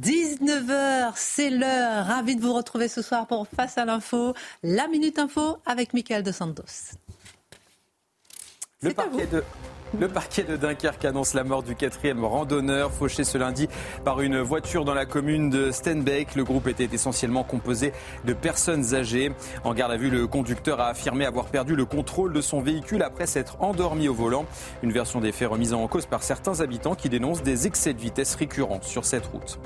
19h, c'est l'heure. Ravi de vous retrouver ce soir pour Face à l'info, la Minute Info avec Michael De Santos. Le parquet de le parquet de Dunkerque annonce la mort du quatrième randonneur fauché ce lundi par une voiture dans la commune de Stenbeek. Le groupe était essentiellement composé de personnes âgées. En garde à vue, le conducteur a affirmé avoir perdu le contrôle de son véhicule après s'être endormi au volant. Une version des faits remise en cause par certains habitants qui dénoncent des excès de vitesse récurrents sur cette route.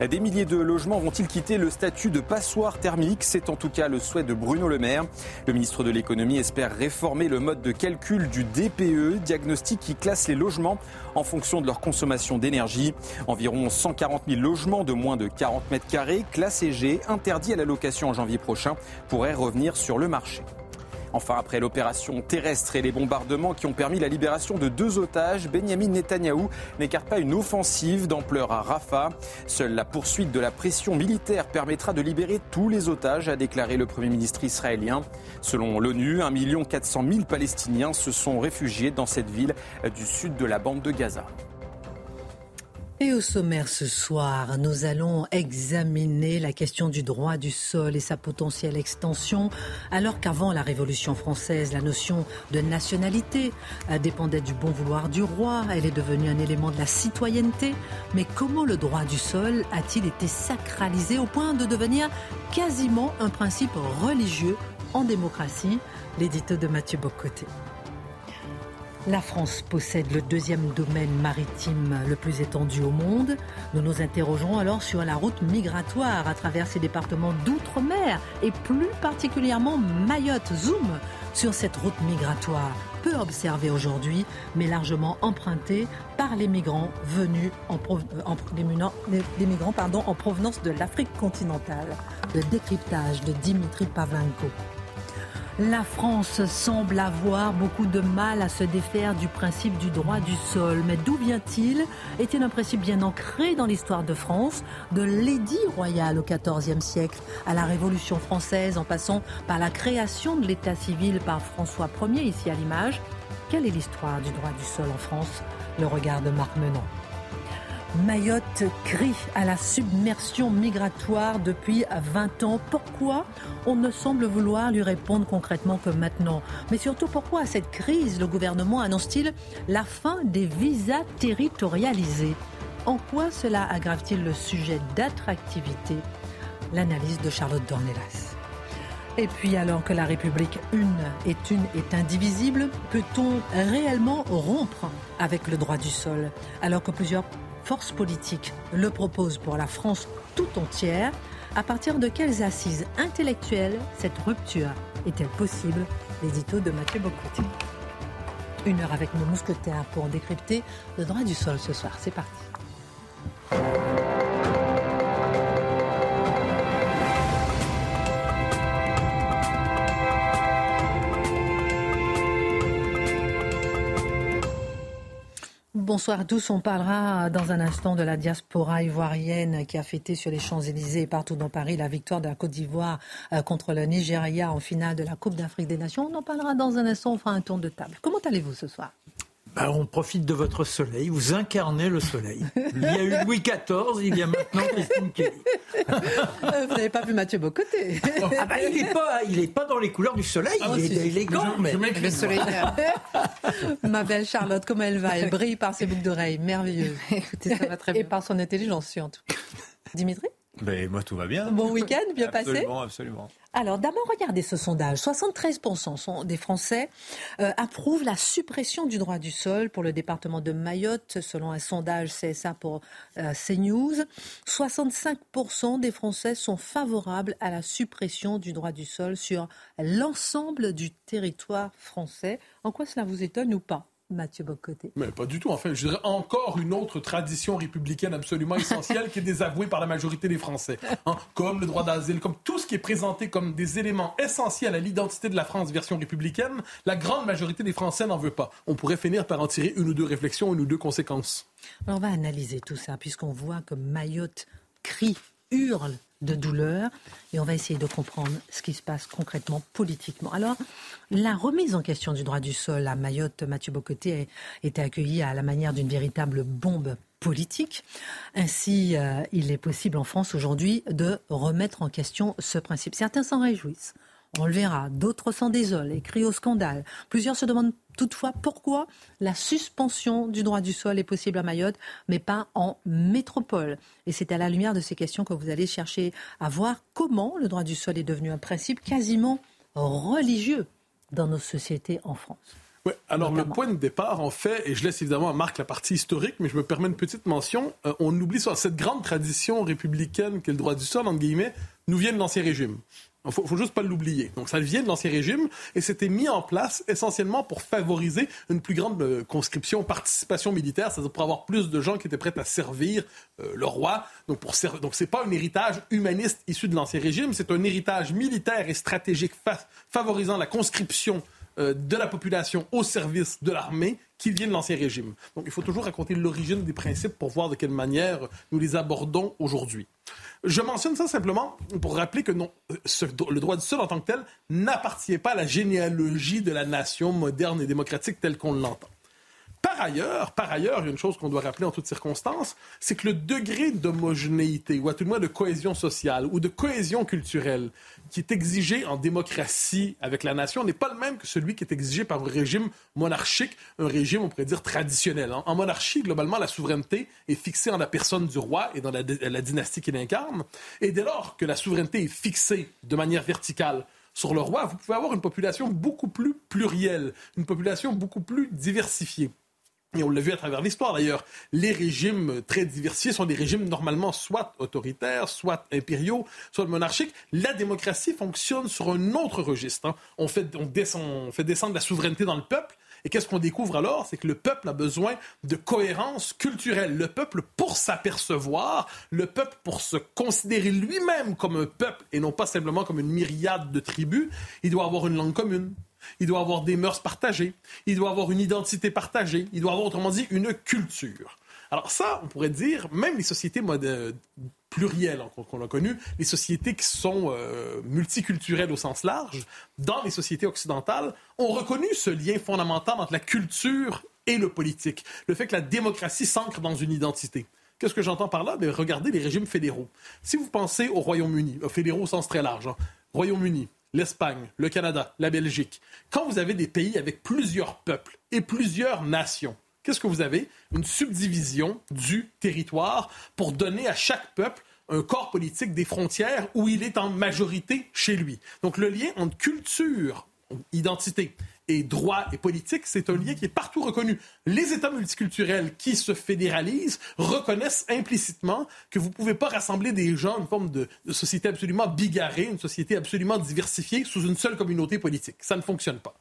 Des milliers de logements vont-ils quitter le statut de passoire thermique? C'est en tout cas le souhait de Bruno Le Maire. Le ministre de l'économie espère réformer le mode de calcul du DPE, diagnostic qui classe les logements en fonction de leur consommation d'énergie. Environ 140 000 logements de moins de 40 mètres carrés, classés G, interdits à la location en janvier prochain, pourraient revenir sur le marché. Enfin, après l'opération terrestre et les bombardements qui ont permis la libération de deux otages, Benjamin Netanyahou n'écarte pas une offensive d'ampleur à Rafah. Seule la poursuite de la pression militaire permettra de libérer tous les otages, a déclaré le Premier ministre israélien. Selon l'ONU, 1 400 000 Palestiniens se sont réfugiés dans cette ville du sud de la bande de Gaza. Et au sommaire ce soir, nous allons examiner la question du droit du sol et sa potentielle extension, alors qu'avant la Révolution française, la notion de nationalité dépendait du bon vouloir du roi, elle est devenue un élément de la citoyenneté. Mais comment le droit du sol a-t-il été sacralisé au point de devenir quasiment un principe religieux en démocratie? L'édito de Mathieu Bocoté. La France possède le deuxième domaine maritime le plus étendu au monde. Nous nous interrogeons alors sur la route migratoire à travers ces départements d'outre-mer et plus particulièrement Mayotte. Zoom sur cette route migratoire, peu observée aujourd'hui, mais largement empruntée par les migrants venus en, pardon, en provenance de l'Afrique continentale. Le décryptage de Dimitri Pavlenko. La France semble avoir beaucoup de mal à se défaire du principe du droit du sol. Mais d'où vient-il? Est-il un principe bien ancré dans l'histoire de France, de l'édit royal au XIVe siècle à la Révolution française, en passant par la création de l'État civil par François Ier, ici à l'image Quelle est l'histoire du droit du sol en France? Le regard de Marc Menant. Mayotte crie à la submersion migratoire depuis 20 ans. Pourquoi on ne semble vouloir lui répondre concrètement que maintenant? Mais surtout, pourquoi à cette crise, le gouvernement annonce-t-il la fin des visas territorialisés? En quoi cela aggrave-t-il le sujet d'attractivité? L'analyse de Charlotte Dornelas. Et puis alors que la République une est une est indivisible, peut-on réellement rompre avec le droit du sol? Alors que plusieurs force politique le propose pour la France tout entière, à partir de quelles assises intellectuelles cette rupture est-elle possible? L'édito de Mathieu Bocoté. Une heure avec nos mousquetaires pour décrypter le droit du sol ce soir. C'est parti. Bonsoir à tous. On parlera dans un instant de la diaspora ivoirienne qui a fêté sur les Champs-Élysées et partout dans Paris la victoire de la Côte d'Ivoire euh, contre le Nigeria en finale de la Coupe d'Afrique des Nations. On en parlera dans un instant. On fera un tour de table. Comment allez-vous ce soir? Bah, on profite de votre soleil, vous incarnez le soleil. Il y a eu Louis XIV, il y a maintenant Christine Kelly. Euh, vous n'avez pas vu Mathieu Bocoté ah bah, Il n'est pas, il pas dans les couleurs du soleil, ah, il est élégant. mais... le soleil Ma belle Charlotte, comment elle va? Elle brille par ses boucles d'oreilles, merveilleuse. Écoutez, ça va très bien. Et par son intelligence, surtout. Dimitri? Moi, tout va bien. Bon week-end, bien passé Absolument, absolument. Alors, d'abord, regardez ce sondage. 73% des Français euh, approuvent la suppression du droit du sol pour le département de Mayotte, selon un sondage CSA pour euh, CNews. 65% des Français sont favorables à la suppression du droit du sol sur l'ensemble du territoire français. En quoi cela vous étonne ou pas? Mathieu Bocoté. Mais pas du tout. Enfin, je dirais encore une autre tradition républicaine absolument essentielle qui est désavouée par la majorité des Français. Hein, comme le droit d'asile, comme tout ce qui est présenté comme des éléments essentiels à l'identité de la France version républicaine, la grande majorité des Français n'en veut pas. On pourrait finir par en tirer une ou deux réflexions, une ou deux conséquences. Alors on va analyser tout ça, puisqu'on voit que Mayotte crie, hurle de douleur et on va essayer de comprendre ce qui se passe concrètement politiquement. Alors, la remise en question du droit du sol à Mayotte, Mathieu Bocoté, a été accueillie à la manière d'une véritable bombe politique. Ainsi, euh, il est possible en France aujourd'hui de remettre en question ce principe. Certains s'en réjouissent. On le verra. D'autres s'en désolent et crient au scandale. Plusieurs se demandent toutefois pourquoi la suspension du droit du sol est possible à Mayotte, mais pas en métropole. Et c'est à la lumière de ces questions que vous allez chercher à voir comment le droit du sol est devenu un principe quasiment religieux dans nos sociétés en France. Oui, alors le point de départ, en fait, et je laisse évidemment à Marc la partie historique, mais je me permets une petite mention, euh, on oublie sur cette grande tradition républicaine que le droit du sol, entre guillemets, nous vient de l'Ancien Régime. Il faut, faut juste pas l'oublier. Donc ça vient de l'Ancien Régime et c'était mis en place essentiellement pour favoriser une plus grande euh, conscription, participation militaire, c'est-à-dire pour avoir plus de gens qui étaient prêts à servir euh, le roi. Donc pour donc c'est pas un héritage humaniste issu de l'Ancien Régime, c'est un héritage militaire et stratégique favorisant la conscription euh, de la population au service de l'armée qui vient de l'Ancien Régime. Donc il faut toujours raconter l'origine des principes pour voir de quelle manière nous les abordons aujourd'hui. Je mentionne ça simplement pour rappeler que non, le droit du sol en tant que tel n'appartient pas à la généalogie de la nation moderne et démocratique telle qu'on l'entend. Par ailleurs, par ailleurs, il y a une chose qu'on doit rappeler en toutes circonstances, c'est que le degré d'homogénéité, ou à tout le moins de cohésion sociale, ou de cohésion culturelle, qui est exigé en démocratie avec la nation, n'est pas le même que celui qui est exigé par un régime monarchique, un régime, on pourrait dire, traditionnel. En monarchie, globalement, la souveraineté est fixée en la personne du roi et dans la, la dynastie qu'il incarne. Et dès lors que la souveraineté est fixée de manière verticale sur le roi, vous pouvez avoir une population beaucoup plus plurielle, une population beaucoup plus diversifiée. Et on l'a vu à travers l'histoire d'ailleurs, les régimes très diversifiés sont des régimes normalement soit autoritaires, soit impériaux, soit monarchiques. La démocratie fonctionne sur un autre registre. Hein. On, fait, descendre la souveraineté dans le peuple. Et qu'est-ce qu'on découvre alors? C'est que le peuple a besoin de cohérence culturelle. Le peuple, pour s'apercevoir, le peuple, pour se considérer lui-même comme un peuple et non pas simplement comme une myriade de tribus, il doit avoir une langue commune il doit avoir des mœurs partagées, il doit avoir une identité partagée, il doit avoir autrement dit une culture. Alors ça, on pourrait dire, même les sociétés plurielles hein, qu'on a connues, les sociétés qui sont euh, multiculturelles au sens large, dans les sociétés occidentales, ont reconnu ce lien fondamental entre la culture et le politique, le fait que la démocratie s'ancre dans une identité. Qu'est-ce que j'entends par là? regardez les régimes fédéraux. Si vous pensez au Royaume-Uni, fédéraux au sens très large, hein, Royaume-Uni, l'Espagne, le Canada, la Belgique, quand vous avez des pays avec plusieurs peuples et plusieurs nations, qu'est-ce que vous avez? Une subdivision du territoire pour donner à chaque peuple un corps politique des frontières où il est en majorité chez lui. Donc le lien entre culture, identité et droit et politique, c'est un lien qui est partout reconnu. Les États multiculturels qui se fédéralisent reconnaissent implicitement que vous ne pouvez pas rassembler des gens, une forme de, société absolument bigarrée, une société absolument diversifiée sous une seule communauté politique. Ça ne fonctionne pas.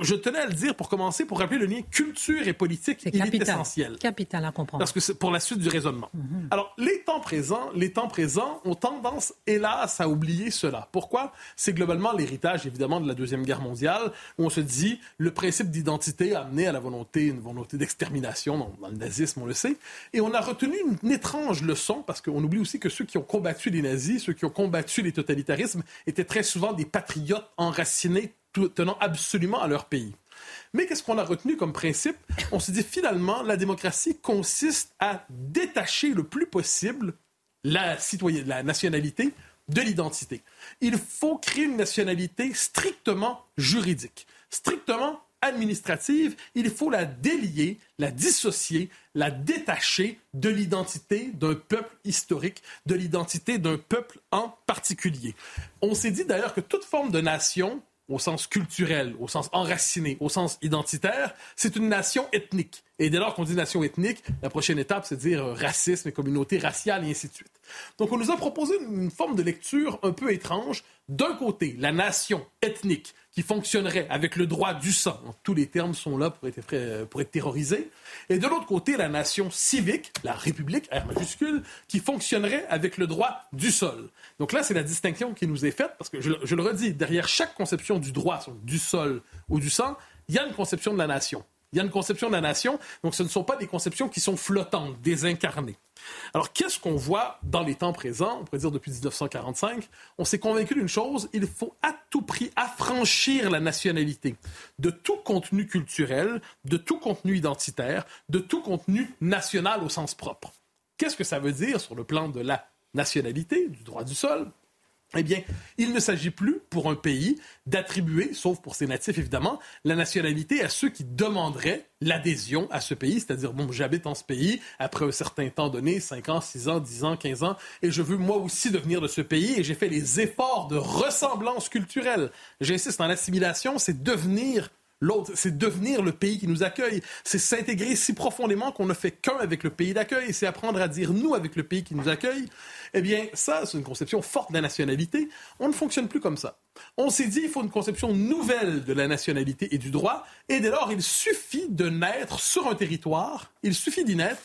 je tenais à le dire pour commencer, pour rappeler le lien culture et politique, il est essentiel. Capital à comprendre. Parce que c'est pour la suite du raisonnement. Mhm. Alors, les temps présents, les temps présents ont tendance, hélas, à oublier cela. Pourquoi? C'est globalement l'héritage, évidemment, de la Deuxième Guerre mondiale, où on se dit le principe d'identité a amené à la volonté, une volonté d'extermination. Dans, le nazisme, on le sait. Et on a retenu une, étrange leçon, parce qu'on oublie aussi que ceux qui ont combattu les nazis, ceux qui ont combattu les totalitarismes, étaient très souvent des patriotes enracinés, tenant absolument à leur pays. Mais qu'est-ce qu'on a retenu comme principe? On se dit finalement, la démocratie consiste à détacher le plus possible la, la nationalité de l'identité. Il faut créer une nationalité strictement juridique strictement administrative, il faut la délier, la dissocier, la détacher de l'identité d'un peuple historique, de l'identité d'un peuple en particulier. On s'est dit d'ailleurs que toute forme de nation, au sens culturel, au sens enraciné, au sens identitaire, c'est une nation ethnique. Et dès lors qu'on dit nation ethnique, la prochaine étape, c'est de dire racisme et communauté raciale et ainsi de suite. Donc on nous a proposé une forme de lecture un peu étrange. D'un côté, la nation ethnique qui fonctionnerait avec le droit du sang. Tous les termes sont là pour être, euh, pour être terrorisés. Et de l'autre côté, la nation civique, la République, R majuscule, qui fonctionnerait avec le droit du sol. Donc là, c'est la distinction qui nous est faite, parce que je le redis, derrière chaque conception du droit, du sol ou du sang, il y a une conception de la nation. Il y a une conception de la nation, donc ce ne sont pas des conceptions qui sont flottantes, désincarnées. Alors, qu'est-ce qu'on voit dans les temps présents, on pourrait dire depuis 1945 On s'est convaincu d'une chose, il faut à tout prix affranchir la nationalité de tout contenu culturel, de tout contenu identitaire, de tout contenu national au sens propre. Qu'est-ce que ça veut dire sur le plan de la nationalité, du droit du sol? Eh bien, il ne s'agit plus pour un pays d'attribuer, sauf pour ses natifs évidemment, la nationalité à ceux qui demanderaient l'adhésion à ce pays, c'est-à-dire, bon, j'habite en ce pays après un certain temps donné, 5 ans, 6 ans, 10 ans, 15 ans, et je veux moi aussi devenir de ce pays, et j'ai fait les efforts de ressemblance culturelle. J'insiste, en assimilation, c'est devenir L'autre, c'est devenir le pays qui nous accueille. C'est s'intégrer si profondément qu'on ne fait qu'un avec le pays d'accueil. C'est apprendre à dire nous avec le pays qui nous accueille. Eh bien, ça, c'est une conception forte de la nationalité. On ne fonctionne plus comme ça. On s'est dit, il faut une conception nouvelle de la nationalité et du droit. Et dès lors, il suffit de naître sur un territoire. Il suffit d'y naître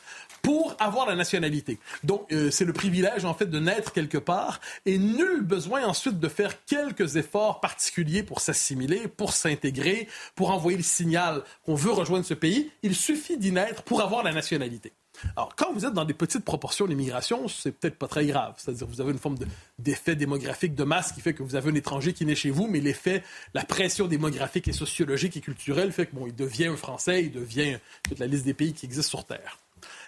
pour avoir la nationalité. Donc, euh, c'est le privilège, en fait, de naître quelque part et nul besoin ensuite de faire quelques efforts particuliers pour s'assimiler, pour s'intégrer, pour envoyer le signal qu'on veut rejoindre ce pays. Il suffit d'y naître pour avoir la nationalité. Alors, quand vous êtes dans des petites proportions d'immigration, c'est peut-être pas très grave. C'est-à-dire, vous avez une forme d'effet démographique de masse qui fait que vous avez un étranger qui naît chez vous, mais l'effet, la pression démographique et sociologique et culturelle fait que, bon, il devient un Français, il devient toute la liste des pays qui existent sur Terre.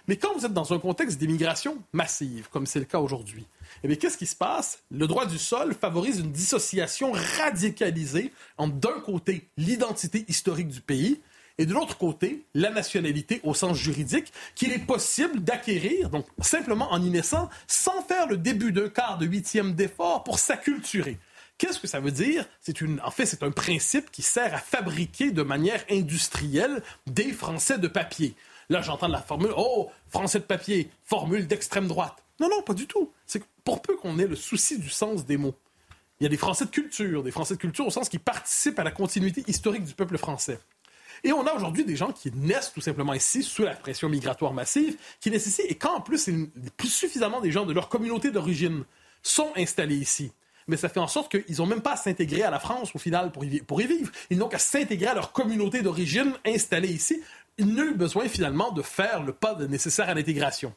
Mais quand vous êtes dans un contexte d'immigration massive, comme c'est le cas aujourd'hui, eh bien, qu'est-ce qui se passe? Le droit du sol favorise une dissociation radicalisée entre, d'un côté, l'identité historique du pays et de l'autre côté, la nationalité au sens juridique qu'il est possible d'acquérir, donc simplement en y naissant, sans faire le début d'un quart de huitième d'effort pour s'acculturer. Qu'est-ce que ça veut dire? C'est une, en fait, c'est un principe qui sert à fabriquer de manière industrielle des Français de papier. Là, j'entends la formule Oh, français de papier, formule d'extrême droite. Non, non, pas du tout. C'est pour peu qu'on ait le souci du sens des mots. Il y a des Français de culture, des Français de culture au sens qui participent à la continuité historique du peuple français. Et on a aujourd'hui des gens qui naissent tout simplement ici sous la pression migratoire massive, qui naissent ici, et quand en plus, plus suffisamment des gens de leur communauté d'origine sont installés ici, mais ça fait en sorte qu'ils n'ont même pas à s'intégrer à la France au final pour y, pour y vivre. Ils n'ont qu'à s'intégrer à leur communauté d'origine installée ici, nul besoin finalement de faire le pas nécessaire à l'intégration.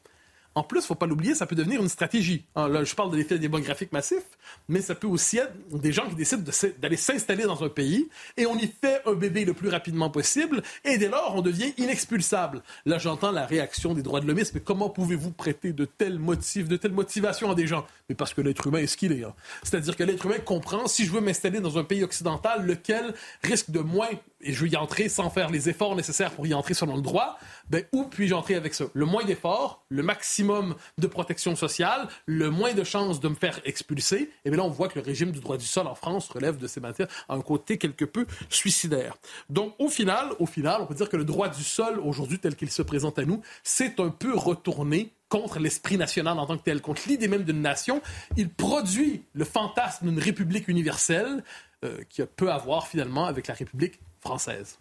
En plus, il faut pas l'oublier, ça peut devenir une stratégie. Ah, là, je parle de l'effet démographique massif, mais ça peut aussi être des gens qui décident d'aller s'installer dans un pays et on y fait un bébé le plus rapidement possible et dès lors, on devient inexpulsable. Là, j'entends la réaction des droits de l'homme, mais comment pouvez-vous prêter de tels motifs, de telles motivations à des gens? Mais parce que l'être humain est ce qu'il est. Hein. C'est-à-dire que l'être humain comprend si je veux m'installer dans un pays occidental, lequel risque de moins et je veux y entrer sans faire les efforts nécessaires pour y entrer selon le droit, ben, où puis-je entrer avec ça? Le moins d'efforts, le maximum de protection sociale, le moins de chances de me faire expulser. Et bien là, on voit que le régime du droit du sol en France relève de ces matières à un côté quelque peu suicidaire. Donc, au final, au final, on peut dire que le droit du sol, aujourd'hui, tel qu'il se présente à nous, c'est un peu retourné contre l'esprit national en tant que tel, contre l'idée même d'une nation. Il produit le fantasme d'une république universelle euh, qui peut avoir finalement avec la République française.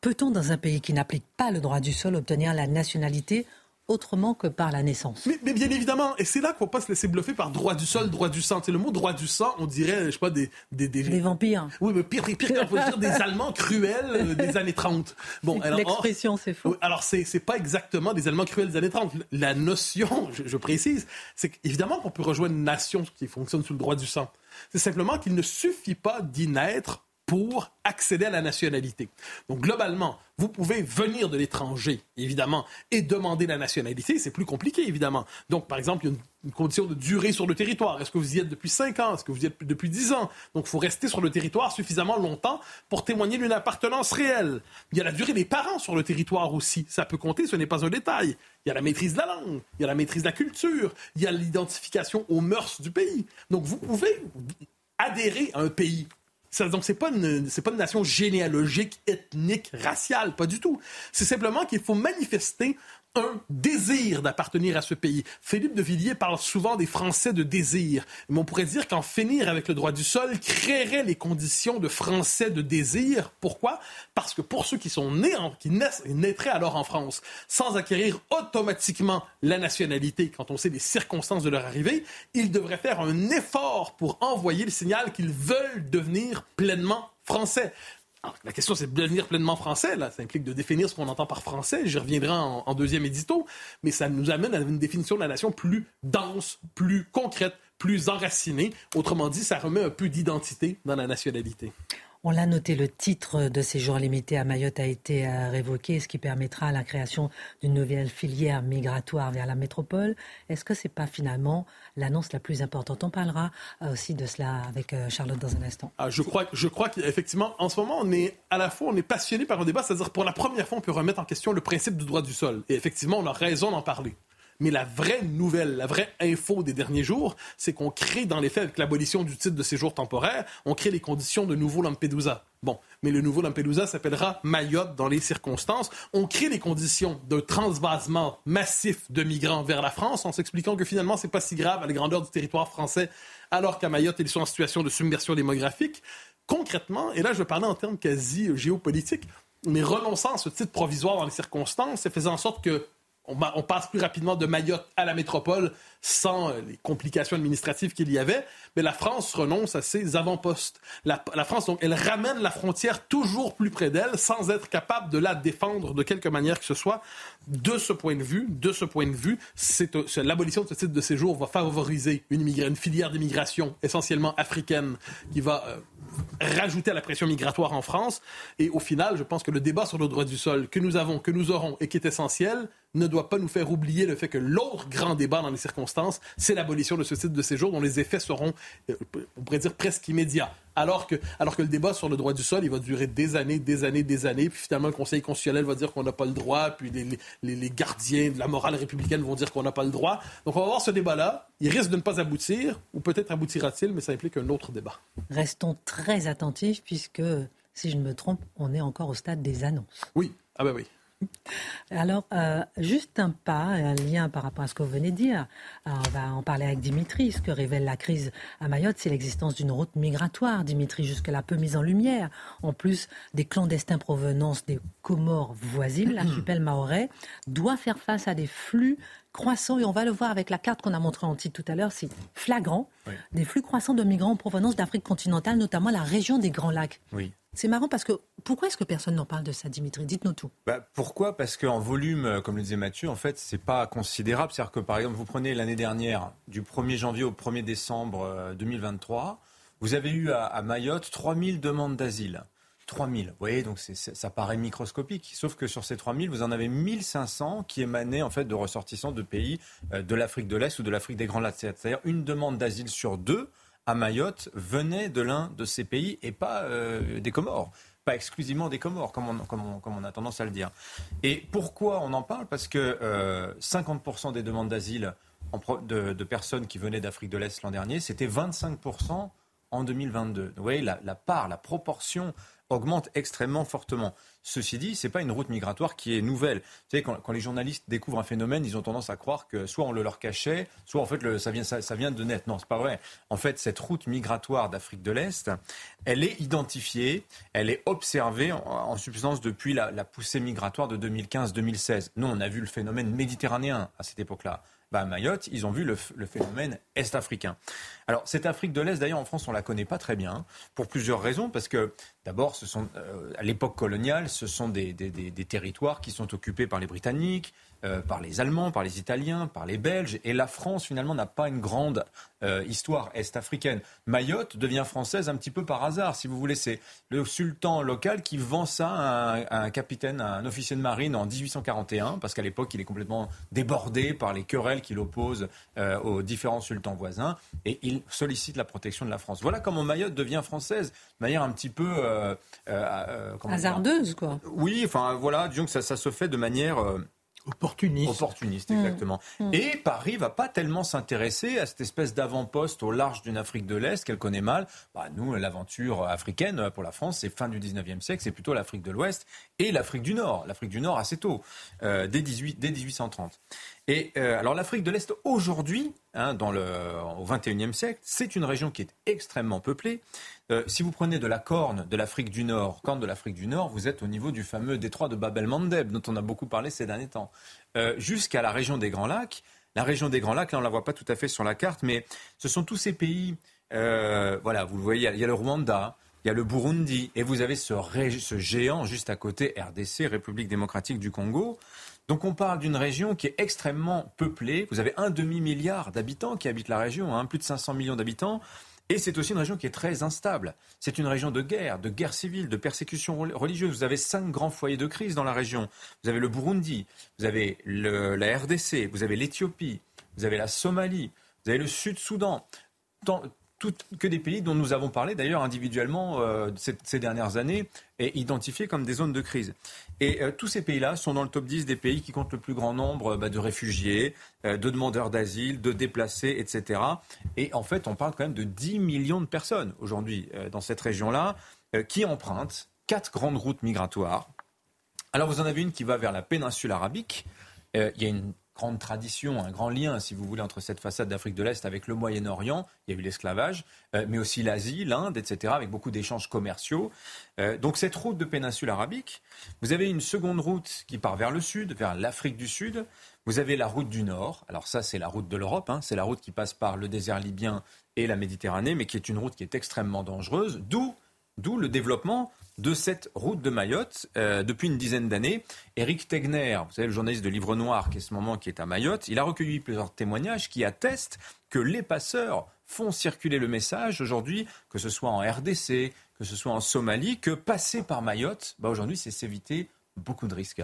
Peut-on, dans un pays qui n'applique pas le droit du sol, obtenir la nationalité autrement que par la naissance? Mais, bien évidemment, et c'est là qu'il ne faut pas se laisser bluffer par droit du sol, droit du sang. C'est le mot droit du sang, on dirait, je sais pas, des... Des, des... vampires. Oui, mais pire, pire, pire faut dire des Allemands cruels euh, des années 30. Bon, L'expression, c'est faux. Alors, c'est pas exactement des Allemands cruels des années 30. La notion, je, je précise, c'est qu'évidemment qu'on peut rejoindre une nation qui fonctionne sous le droit du sang. C'est simplement qu'il ne suffit pas d'y naître pour accéder à la nationalité. Donc globalement, vous pouvez venir de l'étranger, évidemment, et demander la nationalité. C'est plus compliqué, évidemment. Donc, par exemple, il y a une, condition de durée sur le territoire. Est-ce que vous y êtes depuis 5 ans? Est-ce que vous y êtes depuis 10 ans? Donc, il faut rester sur le territoire suffisamment longtemps pour témoigner d'une appartenance réelle. Il y a la durée des parents sur le territoire aussi. Ça peut compter, ce n'est pas un détail. Il y a la maîtrise de la langue, il y a la maîtrise de la culture, il y a l'identification aux mœurs du pays. Donc, vous pouvez adhérer à un pays Donc, c'est pas c'est pas une nation généalogique, ethnique, raciale, pas du tout. C'est simplement qu'il faut manifester un désir d'appartenir à ce pays. Philippe de Villiers parle souvent des Français de désir. Mais on pourrait dire qu'en finir avec le droit du sol créerait les conditions de Français de désir. Pourquoi? Parce que pour ceux qui sont nés, qui naissent et naîtraient alors en France, sans acquérir automatiquement la nationalité, quand on sait les circonstances de leur arrivée, ils devraient faire un effort pour envoyer le signal qu'ils veulent devenir pleinement français la question, c'est de devenir pleinement français. Là. Ça implique de définir ce qu'on entend par français. J'y reviendrai en, deuxième édito. Mais ça nous amène à une définition de la nation plus dense, plus concrète, plus enracinée. Autrement dit, ça remet un peu d'identité dans la nationalité. On l'a noté, le titre de séjour limité à Mayotte a été euh, révoqué, ce qui permettra la création d'une nouvelle filière migratoire vers la métropole. Est-ce que ce n'est pas finalement l'annonce la plus importante? On parlera euh, aussi de cela avec euh, Charlotte dans un instant. Ah, je crois, je crois qu'effectivement, en ce moment, on est à la fois on est passionné par un débat, c'est-à-dire pour la première fois, on peut remettre en question le principe du droit du sol. Et effectivement, on a raison d'en parler. Mais la vraie nouvelle, la vraie info des derniers jours, c'est qu'on crée dans les faits, avec l'abolition du titre de séjour temporaire, on crée les conditions de nouveau Lampedusa. Bon, mais le nouveau Lampedusa s'appellera Mayotte dans les circonstances. On crée les conditions de transvasement massif de migrants vers la France en s'expliquant que finalement, c'est pas si grave à la grandeur du territoire français, alors qu'à Mayotte, ils sont en situation de submersion démographique. Concrètement, et là, je parlais en termes quasi géopolitiques, mais renonçant à ce titre provisoire dans les circonstances et faisant en sorte que on, passe plus rapidement de Mayotte à la métropole sans euh, les complications administratives qu'il y avait, mais la France renonce à ses avant-postes. La, France, donc, elle ramène la frontière toujours plus près d'elle sans être capable de la défendre de quelque manière que ce soit. De ce point de vue, de ce point de vue, c'est, euh, l'abolition de ce titre de séjour va favoriser une, filière d'immigration essentiellement africaine qui va euh, rajouter à la pression migratoire en France. Et au final, je pense que le débat sur le droit du sol que nous avons, que nous aurons et qui est essentiel, ne doit pas nous faire oublier le fait que l'autre grand débat dans les circonstances, c'est l'abolition de ce titre de séjour dont les effets seront, euh, on pourrait dire, presque immédiats. Alors que, alors que le débat sur le droit du sol, il va durer des années, des années, des années, puis finalement le Conseil constitutionnel va dire qu'on n'a pas le droit, puis les, les, gardiens de la morale républicaine vont dire qu'on n'a pas le droit. Donc on va voir ce débat-là. Il risque de ne pas aboutir, ou peut-être aboutira-t-il, mais ça implique un autre débat. Restons très attentifs, puisque, si je ne me trompe, on est encore au stade des annonces. Oui, ah ben oui. Alors, euh, juste un pas, un lien par rapport à ce que vous venez de dire. on va en parler avec Dimitri. Ce que révèle la crise à Mayotte, c'est l'existence d'une route migratoire. Dimitri, jusque-là, peu mise en lumière. En plus des clandestins provenance des Comores voisines, l'archipel maorais doit faire face à des flux croissants, et on va le voir avec la carte qu'on a montrée en titre tout à l'heure, c'est flagrant, des flux croissants de migrants en provenance d'Afrique continentale, notamment la région des Grands Lacs. Oui. C'est marrant parce que pourquoi est-ce que personne n'en parle de ça, Dimitri? Dites-nous tout. Bah, pourquoi? Parce qu'en volume, euh, comme le disait Mathieu, en fait, c'est pas considérable. C'est-à-dire que par exemple, vous prenez l'année dernière, du 1er janvier au 1er décembre 2023, euh, vous avez eu à, Mayotte 3000 demandes d'asile. 3000. Vous voyez, donc ça paraît microscopique. Sauf que sur ces 3000, vous en avez 1500 qui émanaient en fait de ressortissants de pays euh, de l'Afrique de l'Est ou de l'Afrique des Grands Lacs. C'est-à-dire une demande d'asile sur deux à Mayotte venait de l'un de ces pays et pas euh, des Comores. Pas exclusivement des Comores, comme on, a tendance à le dire. Et pourquoi on en parle? Parce que 50% euh, des demandes d'asile de, personnes qui venaient d'Afrique de l'Est l'an dernier, c'était 25% en 2022. Vous voyez, la part, la proportion augmente extrêmement fortement. Ceci dit, ce n'est pas une route migratoire qui est nouvelle. Vous savez, quand, les journalistes découvrent un phénomène, ils ont tendance à croire que soit on le leur cachait, soit en fait le, ça, vient, ça, vient de net. Non, c'est pas vrai. En fait, cette route migratoire d'Afrique de l'Est, elle est identifiée, elle est observée en, substance depuis la, poussée migratoire de 2015-2016. Nous, on a vu le phénomène méditerranéen à cette époque-là. Bah, à Mayotte, ils ont vu le, phénomène est-africain. Alors, cette Afrique de l'Est, d'ailleurs, en France, on la connaît pas très bien, pour plusieurs raisons, parce que, d'abord, euh, à l'époque coloniale, ce sont des, territoires qui sont occupés par les Britanniques, euh, par les Allemands, par les Italiens, par les Belges. Et la France, finalement, n'a pas une grande euh, histoire est-africaine. Mayotte devient française un petit peu par hasard, si vous voulez. C'est le sultan local qui vend ça à un, capitaine, à un officier de marine en 1841, parce qu'à l'époque, il est complètement débordé par les querelles qu'il oppose aux différents sultans voisins. Et il sollicite la protection de la France. Voilà comment Mayotte devient française, de manière un petit peu... Hasardeuse, quoi. Oui, enfin, voilà, disons que ça, ça se fait de manière Opportuniste. Opportuniste, mmh. exactement. Mmh. Et Paris va pas tellement s'intéresser à cette espèce d'avant-poste au large d'une Afrique de l'Est qu'elle connaît mal. Bah, nous, l'aventure africaine pour la France, c'est fin du 19e siècle, c'est plutôt l'Afrique de l'Ouest et l'Afrique du Nord. L'Afrique du Nord assez tôt, euh, dès, 18, dès 1830. Et euh, alors l'Afrique de l'Est aujourd'hui, hein, dans le, au 21e siècle, c'est une région qui est extrêmement peuplée. Euh, si vous prenez de la corne de l'Afrique du Nord, corne de l'Afrique du Nord, vous êtes au niveau du fameux détroit de Bab el-Mandeb, dont on a beaucoup parlé ces derniers temps, euh, jusqu'à la région des Grands Lacs. La région des Grands Lacs, là on ne la voit pas tout à fait sur la carte, mais ce sont tous ces pays, voilà, vous le voyez, il y, a le Rwanda, il y a le Burundi, et vous avez ce, ce géant juste à côté, RDC, République démocratique du Congo. Donc on parle d'une région qui est extrêmement peuplée. Vous avez un demi-milliard d'habitants qui habitent la région, hein, plus de 500 millions d'habitants. Et c'est aussi une région qui est très instable. C'est une région de guerre, de guerre civile, de persécution religieuse. Vous avez cinq grands foyers de crise dans la région. Vous avez le Burundi, vous avez la RDC, vous avez l'Éthiopie, vous avez la Somalie, vous avez le Sud-Soudan que des pays dont nous avons parlé d'ailleurs individuellement euh, ces, dernières années et identifiés comme des zones de crise. Et euh, tous ces pays-là sont dans le top 10 des pays qui comptent le plus grand nombre bah, de réfugiés, euh, de demandeurs d'asile, de déplacés, etc. Et en fait, on parle quand même de 10 millions de personnes aujourd'hui dans cette région-là qui empruntent quatre grandes routes migratoires. Alors vous en avez une qui va vers la péninsule arabique. il y a une grande tradition, un grand lien, si vous voulez, entre cette façade d'Afrique de l'Est avec le Moyen-Orient. Il y a eu l'esclavage, euh, mais aussi l'Asie, l'Inde, etc., avec beaucoup d'échanges commerciaux. Euh, donc cette route de péninsule arabique, vous avez une seconde route qui part vers le sud, vers l'Afrique du Sud. Vous avez la route du Nord. Alors ça, c'est la route de l'Europe. Hein. C'est la route qui passe par le désert libyen et la Méditerranée, mais qui est une route qui est extrêmement dangereuse. D'où D'où le développement de cette route de Mayotte euh, depuis une dizaine d'années. Eric Tegner, vous savez, le journaliste de Livre Noir qui est ce moment qui est à Mayotte, il a recueilli plusieurs témoignages qui attestent que les passeurs font circuler le message aujourd'hui, que ce soit en RDC, que ce soit en Somalie, que passer par Mayotte, bah aujourd'hui, c'est s'éviter beaucoup de risques.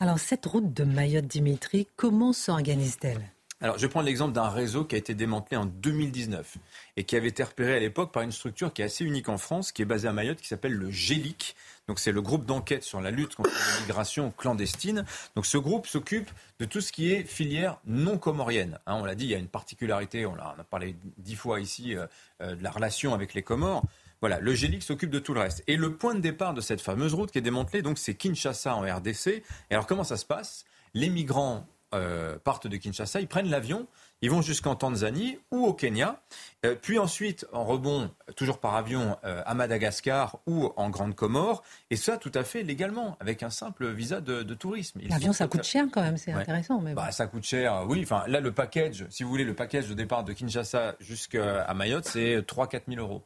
Alors cette route de Mayotte, Dimitri, comment s'organise-t-elle? Alors, je prends l'exemple d'un réseau qui a été démantelé en 2019 et qui avait été repéré à l'époque par une structure qui est assez unique en France, qui est basée à Mayotte, qui s'appelle le GELIC. Donc, c'est le groupe d'enquête sur la lutte contre l'immigration clandestine. Donc, ce groupe s'occupe de tout ce qui est filière non comorienne. Hein, on l'a dit, il y a une particularité, on, a, parlé dix fois ici euh, euh, de la relation avec les Comores. Voilà, le GELIC s'occupe de tout le reste. Et le point de départ de cette fameuse route qui est démantelée, donc c'est Kinshasa en RDC. Et alors comment ça se passe? Les migrants euh, partent de Kinshasa, ils prennent l'avion, ils vont jusqu'en Tanzanie ou au Kenya, euh, puis ensuite en rebond, toujours par avion, euh, à Madagascar ou en Grande Comore, et ça tout à fait légalement, avec un simple visa de, tourisme. L'avion, ça coûte cher quand même, c'est intéressant. Mais bah, ça coûte cher, oui. Enfin, là, le package, si vous voulez, le package de départ de Kinshasa jusqu'à Mayotte, c'est 3-4 000 euros.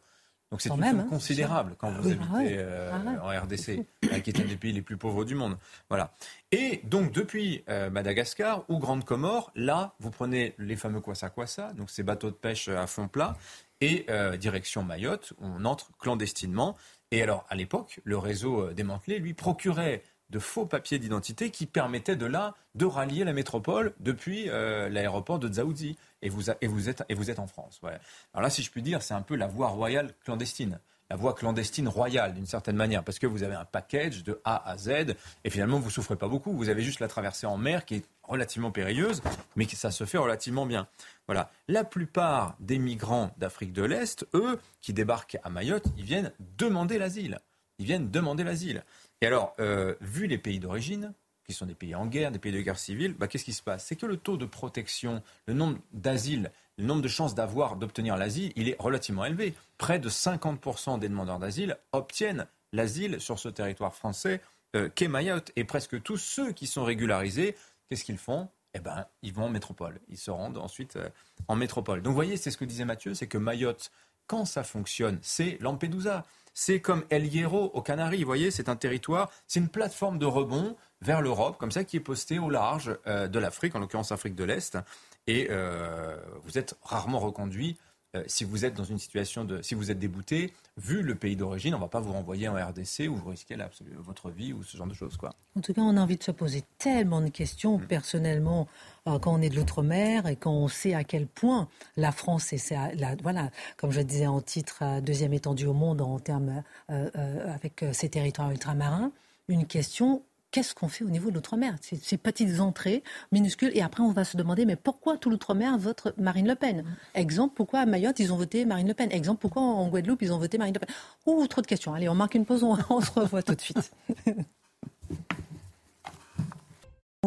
Donc c'est une somme hein, considérable quand vous habitez ah euh, ah en RDC, qui est un des pays les plus pauvres du monde. Voilà. Et donc depuis euh, Madagascar ou Grande Comore, là, vous prenez les fameux Kwassa Kwassa, donc ces bateaux de pêche à fond plat, et euh, direction Mayotte, on entre clandestinement. Et alors, à l'époque, le réseau démantelé lui procurait de faux papiers d'identité qui permettaient de là de rallier la métropole depuis euh, l'aéroport de Dzaoudzi. Et vous, et, vous êtes, et vous êtes en France. Alors là, si je puis dire, c'est un peu la voie royale clandestine. La voie clandestine royale, d'une certaine manière, parce que vous avez un package de A à Z, et finalement, vous souffrez pas beaucoup. Vous avez juste la traversée en mer qui est relativement périlleuse, mais ça se fait relativement bien. Voilà. La plupart des migrants d'Afrique de l'Est, eux, qui débarquent à Mayotte, ils viennent demander l'asile. Ils viennent demander l'asile. Et alors, euh, vu les pays d'origine, qui sont des pays en guerre, des pays de guerre civile, bah, qu'est-ce qui se passe? C'est que le taux de protection, le nombre d'asiles, le nombre de chances d'avoir, d'obtenir l'asile, il est relativement élevé. Près de 50% des demandeurs d'asile obtiennent l'asile sur ce territoire français euh, qu'est Mayotte. Et presque tous ceux qui sont régularisés, qu'est-ce qu'ils font? Eh ben, ils vont en métropole. Ils se rendent ensuite euh, en métropole. Donc, vous voyez, c'est ce que disait Mathieu, c'est que Mayotte, quand ça fonctionne, c'est Lampedusa. C'est comme El Hierro aux Canaries. Vous voyez, c'est un territoire, c'est une plateforme de rebond vers l'Europe, comme ça, qui est postée au large euh, de l'Afrique, en l'occurrence Afrique de l'Est. Et euh, vous êtes rarement reconduit euh, si vous êtes dans une situation de, si vous êtes débouté, vu le pays d'origine, on ne va pas vous renvoyer en RDC où vous risquez votre vie ou ce genre de choses, quoi. En tout cas, on a envie de se poser tellement de questions mm. personnellement euh, quand on est de l'outre-mer et quand on sait à quel point la France est, la, voilà, comme je disais en titre, euh, deuxième étendue au monde en termes avec ses territoires ultramarins. Une question qu'est-ce qu'on fait au niveau de l'outre-mer? Ces, petites entrées minuscules. Et après, on va se demander, mais pourquoi tout l'outre-mer vote Marine Le Pen? Exemple, pourquoi à Mayotte, ils ont voté Marine Le Pen? Exemple, pourquoi en Guadeloupe, ils ont voté Marine Le Pen? Ouh, trop de questions. Allez, on marque une pause, on se revoit tout de suite.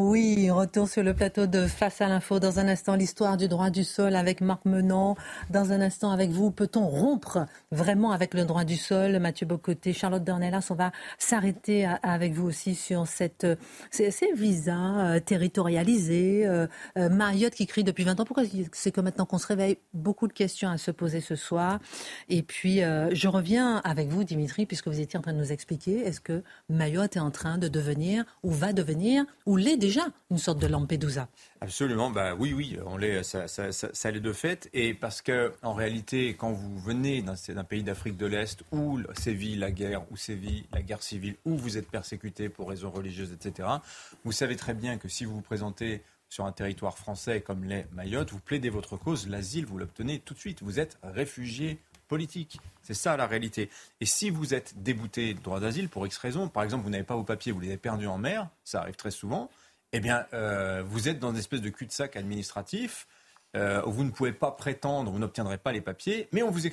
Oui, retour sur le plateau de Face à l'info. Dans un instant, l'histoire du droit du sol avec Marc Menant. Dans un instant, avec vous, peut-on rompre vraiment avec le droit du sol? Mathieu Bocoté, Charlotte Dornelas, on va s'arrêter avec vous aussi sur ces, visas euh, territorialisés. Euh, euh, Mariotte qui crie depuis 20 ans. Pourquoi c'est que maintenant qu'on se réveille Beaucoup de questions à se poser ce soir? Et puis, je reviens avec vous, Dimitri, puisque vous étiez en train de nous expliquer, est-ce que Mayotte est en train de devenir, ou va devenir, ou l'est déjà une sorte de Lampedusa. Absolument, bah oui, oui, ça, l'est de fait. Et parce que, en réalité, quand vous venez d'un pays d'Afrique de l'Est où sévit la guerre, où sévit la guerre civile, où vous êtes persécuté pour raisons religieuses, etc., vous savez très bien que si vous vous présentez sur un territoire français comme l'est Mayotte, vous plaidez votre cause, l'asile, vous l'obtenez tout de suite. Vous êtes réfugié politique. C'est ça la réalité. Et si vous êtes débouté de droit d'asile pour X raisons, par exemple, vous n'avez pas vos papiers, vous les avez perdus en mer, ça arrive très souvent, eh bien, euh, vous êtes dans une espèce de cul-de-sac administratif. Euh, vous ne pouvez pas prétendre, vous n'obtiendrez pas les papiers, mais on vous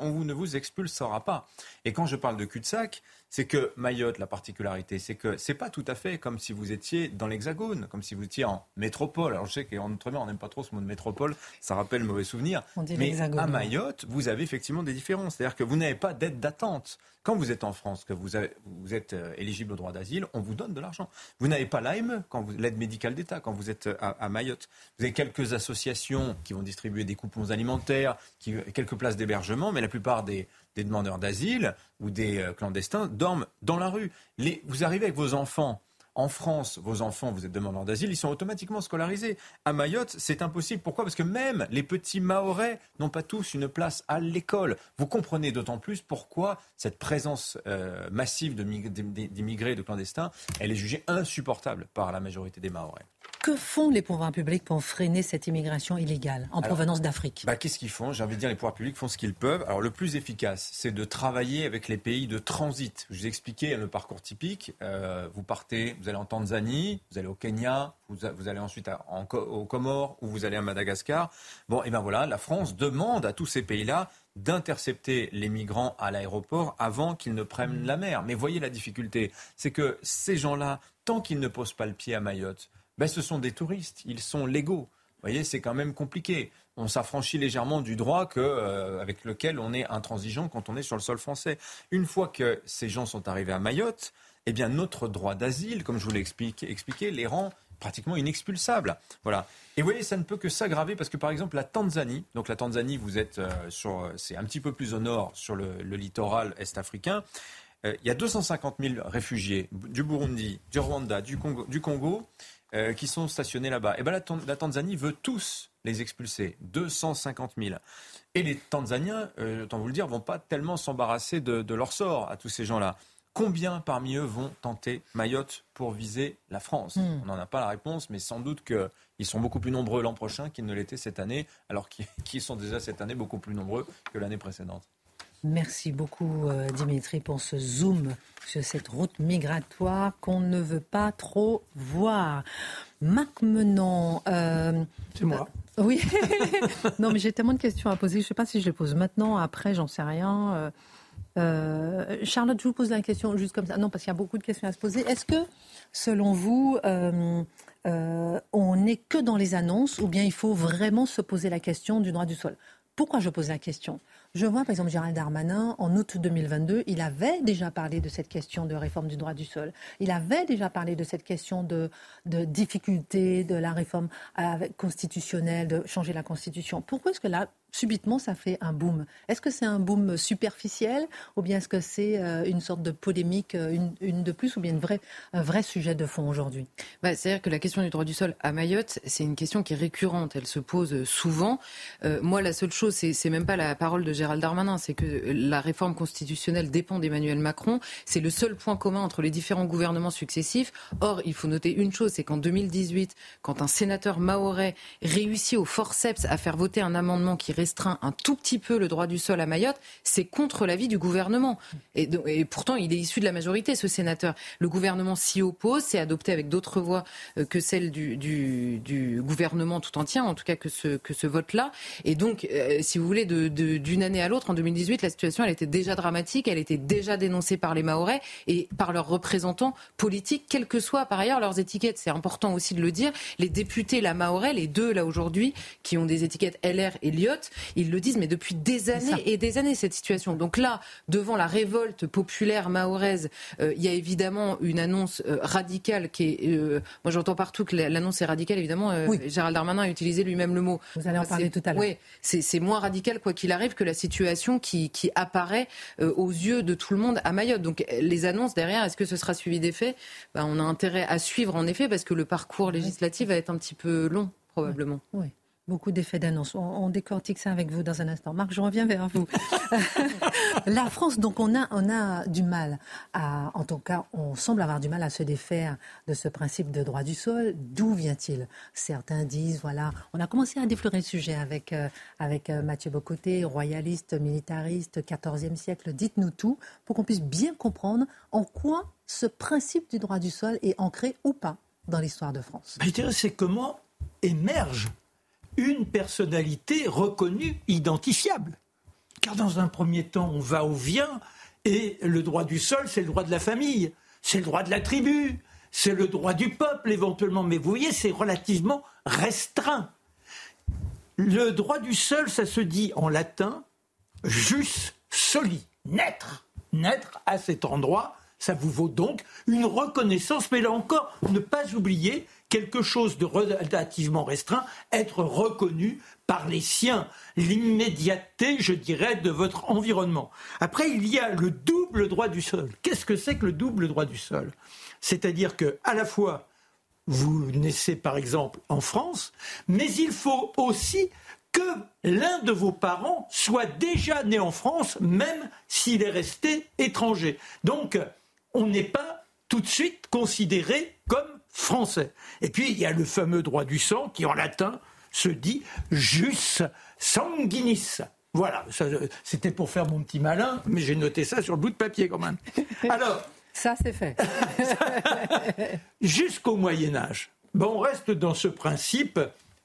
on ne vous expulsera pas. Et quand je parle de cul-de-sac, c'est que Mayotte, la particularité, c'est que c'est pas tout à fait comme si vous étiez dans l'Hexagone, comme si vous étiez en métropole. Alors je sais qu'en Outre-mer, on n'aime pas trop ce mot de métropole, ça rappelle mauvais souvenirs. Mais à Mayotte, vous avez effectivement des différences. C'est-à-dire que vous n'avez pas d'aide d'attente. Quand vous êtes en France, que vous, vous êtes euh, éligible au droit d'asile, on vous donne de l'argent. Vous n'avez pas l'AME, l'aide médicale d'État, quand vous êtes euh, à, Mayotte. Vous avez quelques associations qui vont distribuer des coupons alimentaires, qui, quelques places d'hébergement, mais la plupart des, des demandeurs d'asile ou des euh, clandestins dorment dans la rue. Vous arrivez avec vos enfants. En France, vos enfants, vous êtes demandeurs d'asile, ils sont automatiquement scolarisés. À Mayotte, c'est impossible. Pourquoi? Parce que même les petits Mahorais n'ont pas tous une place à l'école. Vous comprenez d'autant plus pourquoi cette présence euh, massive d'immigrés, de clandestins, elle est jugée insupportable par la majorité des Mahorais. Que font les pouvoirs publics pour freiner cette immigration illégale en provenance d'Afrique bah, Qu'est-ce qu'ils font J'ai envie de dire les pouvoirs publics font ce qu'ils peuvent. Alors le plus efficace, c'est de travailler avec les pays de transit. Je vous ai expliqué le parcours typique. Euh, vous partez, vous allez en Tanzanie, vous allez au Kenya, vous, allez ensuite au Comores ou vous allez à Madagascar. Bon, et ben voilà, la France demande à tous ces pays-là d'intercepter les migrants à l'aéroport avant qu'ils ne prennent la mer. Mais voyez la difficulté, c'est que ces gens-là, tant qu'ils ne posent pas le pied à Mayotte, ben, ce sont des touristes, ils sont légaux. Vous voyez, c'est quand même compliqué. On s'affranchit légèrement du droit que, euh, avec lequel on est intransigeant quand on est sur le sol français. Une fois que ces gens sont arrivés à Mayotte, eh bien, notre droit d'asile, comme je vous l'ai expliqué, les rend pratiquement inexpulsables. Voilà. Et vous voyez, ça ne peut que s'aggraver parce que, par exemple, la Tanzanie, donc la Tanzanie, vous êtes euh, sur, c'est un petit peu plus au nord, sur le, littoral est-africain. Euh, il y a 250 000 réfugiés du Burundi, du Rwanda, du Congo, du Congo euh, qui sont stationnés là-bas. Et eh ben la, Tanzanie veut tous les expulser, 250 000. Et les Tanzaniens, euh, autant vous le dire, vont pas tellement s'embarrasser de, leur sort à tous ces gens-là. Combien parmi eux vont tenter Mayotte pour viser la France? Hmm. On n'en a pas la réponse, mais sans doute qu'ils sont beaucoup plus nombreux l'an prochain qu'ils ne l'étaient cette année, alors qu'ils sont déjà cette année beaucoup plus nombreux que l'année précédente. Merci beaucoup euh, Dimitri pour ce zoom sur cette route migratoire qu'on ne veut pas trop voir. Marc Menant. Euh, C'est moi. Euh, oui. non, mais j'ai tellement de questions à poser. Je ne sais pas si je les pose maintenant, après, j'en sais rien. Charlotte, je vous pose la question juste comme ça. Non, parce qu'il y a beaucoup de questions à se poser. Est-ce que, selon vous, on n'est que dans les annonces ou bien il faut vraiment se poser la question du droit du sol? Pourquoi je pose la question? Je vois par exemple Gérald Darmanin, en août 2022, il avait déjà parlé de cette question de réforme du droit du sol. Il avait déjà parlé de cette question de, difficulté de la réforme constitutionnelle, de changer la constitution. Pourquoi est-ce que là, subitement, ça fait un boom. Est-ce que c'est un boom superficiel ou bien est-ce que c'est euh, une sorte de polémique, euh, une, de plus, ou bien un vrai sujet de fond aujourd'hui? Bah, C'est-à-dire que la question du droit du sol à Mayotte, c'est une question qui est récurrente. Elle se pose souvent. Euh, moi, la seule chose, c'est, c'est même pas la parole de Gérald Darmanin, c'est que la réforme constitutionnelle dépend d'Emmanuel Macron. C'est le seul point commun entre les différents gouvernements successifs. Or, il faut noter une chose, c'est qu'en 2018, quand un sénateur maorais réussit au forceps à faire voter un amendement qui restreint un tout petit peu le droit du sol à Mayotte, c'est contre l'avis du gouvernement. Et, pourtant, il est issu de la majorité, ce sénateur. Le gouvernement s'y oppose, c'est adopté avec d'autres voix euh, que celles du, gouvernement tout entier, en tout cas que ce, vote-là. Et donc, euh, si vous voulez, d'une année à l'autre, en 2018, la situation, elle était déjà dramatique, elle était déjà dénoncée par les Mahorais et par leurs représentants politiques, quelles que soient par ailleurs leurs étiquettes. C'est important aussi de le dire. Les députés, la Mahorais, les deux là aujourd'hui, qui ont des étiquettes LR et Lyot, ils le disent, mais depuis des années et des années, cette situation. Donc là, devant la révolte populaire mahoraise, euh, il y a évidemment une annonce euh, radicale qui est. Euh, moi, j'entends partout que l'annonce est radicale, évidemment. Oui. Gérald Darmanin a utilisé lui-même le mot. Vous allez en parler tout à l'heure. Oui, c'est moins radical, quoi qu'il arrive, que la situation qui, qui apparaît aux yeux de tout le monde à Mayotte. Donc les annonces derrière, est-ce que ce sera suivi des faits ben, On a intérêt à suivre, en effet, parce que le parcours législatif va être un petit peu long, probablement. Oui. Beaucoup d'effets d'annonce. On, décortique ça avec vous dans un instant. Marc, je reviens vers vous. la France, donc, on a, on a du mal à, en tout cas, on semble avoir du mal à se défaire de ce principe de droit du sol. D'où vient-il? Certains disent, voilà, on a commencé à déflorer le sujet avec, euh, avec euh, Mathieu Bocoté, royaliste, militariste, 14e siècle. Dites-nous tout pour qu'on puisse bien comprendre en quoi ce principe du droit du sol est ancré ou pas dans l'histoire de France. C'est comment émerge une personnalité reconnue, identifiable. Car dans un premier temps, on va au vient, et le droit du sol, c'est le droit de la famille, c'est le droit de la tribu, c'est le droit du peuple éventuellement. Mais vous voyez, c'est relativement restreint. Le droit du sol, ça se dit en latin jus soli, naître. Naître à cet endroit, ça vous vaut donc une reconnaissance, mais là encore, ne pas oublier quelque chose de relativement restreint, être reconnu par les siens, l'immédiateté, je dirais, de votre environnement. Après, il y a le double droit du sol. Qu'est-ce que c'est que le double droit du sol? C'est-à-dire que, à la fois, vous naissez par exemple en France, mais il faut aussi que l'un de vos parents soit déjà né en France, même s'il est resté étranger. Donc, on n'est pas tout de suite considéré comme français. Et puis, il y a le fameux droit du sang qui, en latin, se dit jus sanguinis. Voilà, c'était pour faire mon petit malin, mais j'ai noté ça sur le bout de papier quand même. Alors. Ça, c'est fait. Jusqu'au Moyen-Âge. Bon, on reste dans ce principe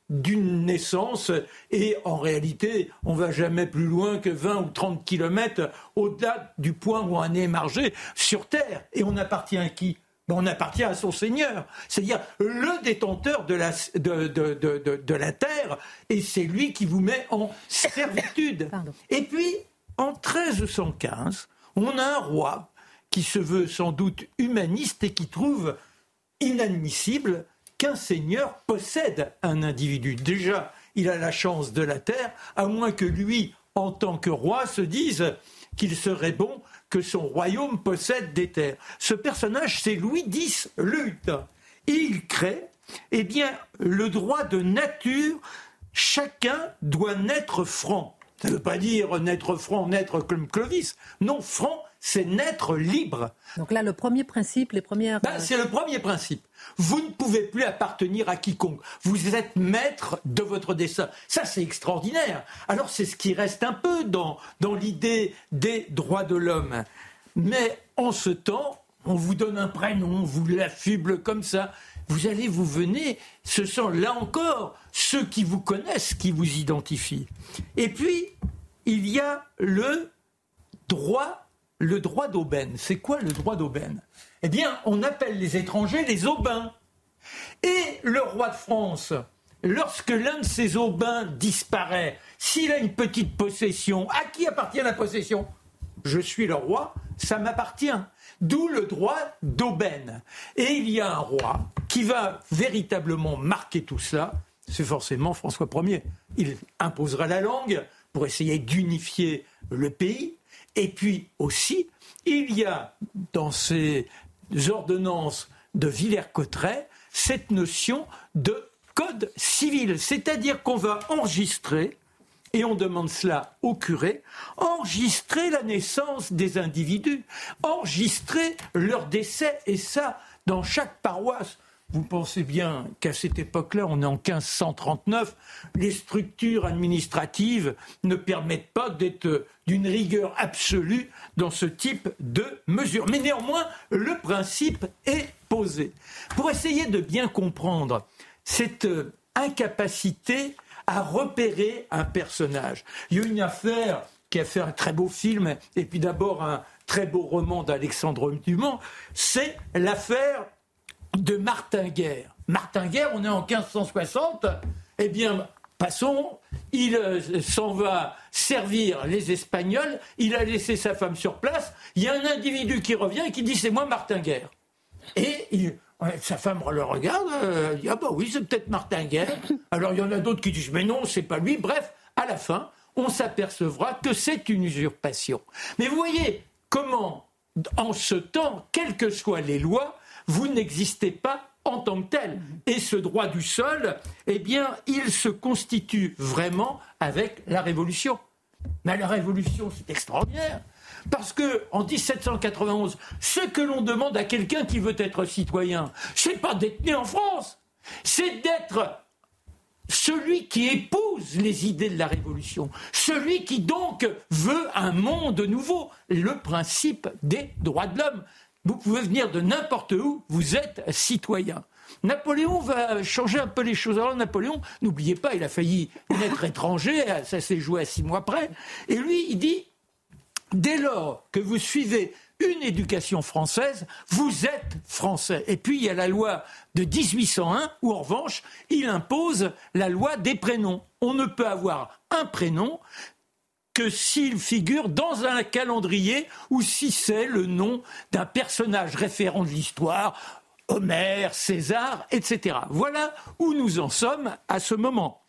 d'une naissance et en réalité, on va jamais plus loin que 20 ou 30 kilomètres au-delà du point où on est margé sur Terre. Et on appartient à qui? On appartient à son Seigneur, c'est-à-dire le détenteur de la, de, la terre, et c'est lui qui vous met en servitude. Et puis, en 1315, on a un roi qui se veut sans doute humaniste et qui trouve inadmissible qu'un seigneur possède un individu. Déjà, il a la chance de la terre, à moins que lui, en tant que roi, se dise qu'il serait bon son royaume possède des terres. Ce personnage, c'est Louis X Lutte. il crée, eh bien, le droit de nature, chacun doit naître franc. Ça ne veut pas dire naître franc, naître comme Clovis. Non, franc, c'est naître libre. Donc là, le premier principe, les premières. Ben, c'est le premier principe. Vous ne pouvez plus appartenir à quiconque. Vous êtes maître de votre destin. Ça, c'est extraordinaire. Alors, c'est ce qui reste un peu dans, dans l'idée des droits de l'homme. Mais en ce temps, on vous donne un prénom, on vous l'affuble comme ça. Vous allez, vous venez, ce sont là encore ceux qui vous connaissent qui vous identifient. Et puis, il y a le droit le droit d'aubaine. C'est quoi le droit d'aubaine? Eh bien, on appelle les étrangers les aubains. Et le roi de France, lorsque l'un de ces aubains disparaît, s'il a une petite possession, à qui appartient la possession? Je suis le roi, ça m'appartient. D'où le droit d'aubaine. Et il y a un roi qui va véritablement marquer tout cela, c'est forcément François Ier. Il imposera la langue pour essayer d'unifier le pays. Et puis aussi, il y a dans ces ordonnances de Villers-Cotterêts cette notion de code civil, c'est-à-dire qu'on va enregistrer et on demande cela au curé, enregistrer la naissance des individus, enregistrer leur décès, et ça, dans chaque paroisse. Vous pensez bien qu'à cette époque-là, on est en 1539, les structures administratives ne permettent pas d'être d'une rigueur absolue dans ce type de mesures. Mais néanmoins, le principe est posé. Pour essayer de bien comprendre cette incapacité à repérer un personnage, il y a une affaire qui a fait un très beau film, et puis d'abord un très beau roman d'Alexandre Dumas, c'est l'affaire de Martin Guerre. Martin Guerre, on est en 1560, eh bien, passons, il euh, s'en va servir les Espagnols, il a laissé sa femme sur place, il y a un individu qui revient et qui dit c'est moi Martin Guerre. Et sa femme le regarde, euh, dit ah bah oui c'est peut-être Martin Guerre. Alors il y en a d'autres qui disent mais non c'est pas lui. Bref, à la fin, on s'apercevra que c'est une usurpation. Mais vous voyez comment, en ce temps, quelles que soient les lois, vous n'existez pas en tant que tel. Et ce droit du sol, eh bien, il se constitue vraiment avec la Révolution. Mais la Révolution, c'est extraordinaire. Parce que en 1791, ce que l'on demande à quelqu'un qui veut être citoyen, c'est pas d'être né en France, c'est d'être celui qui épouse les idées de la Révolution, celui qui donc veut un monde nouveau, le principe des droits de l'homme. Vous pouvez venir de n'importe où, vous êtes citoyen. Napoléon va changer un peu les choses. Alors Napoléon, n'oubliez pas, il a failli naître étranger, ça s'est joué à six mois près. Et lui, il dit, dès lors que vous suivez une éducation française, vous êtes français. Et puis il y a la loi de 1801 où en revanche, il impose la loi des prénoms. On ne peut avoir un prénom que s'il figure dans un calendrier ou si c'est le nom d'un personnage référent de l'histoire, Homère, César, etc. Voilà où nous en sommes à ce moment.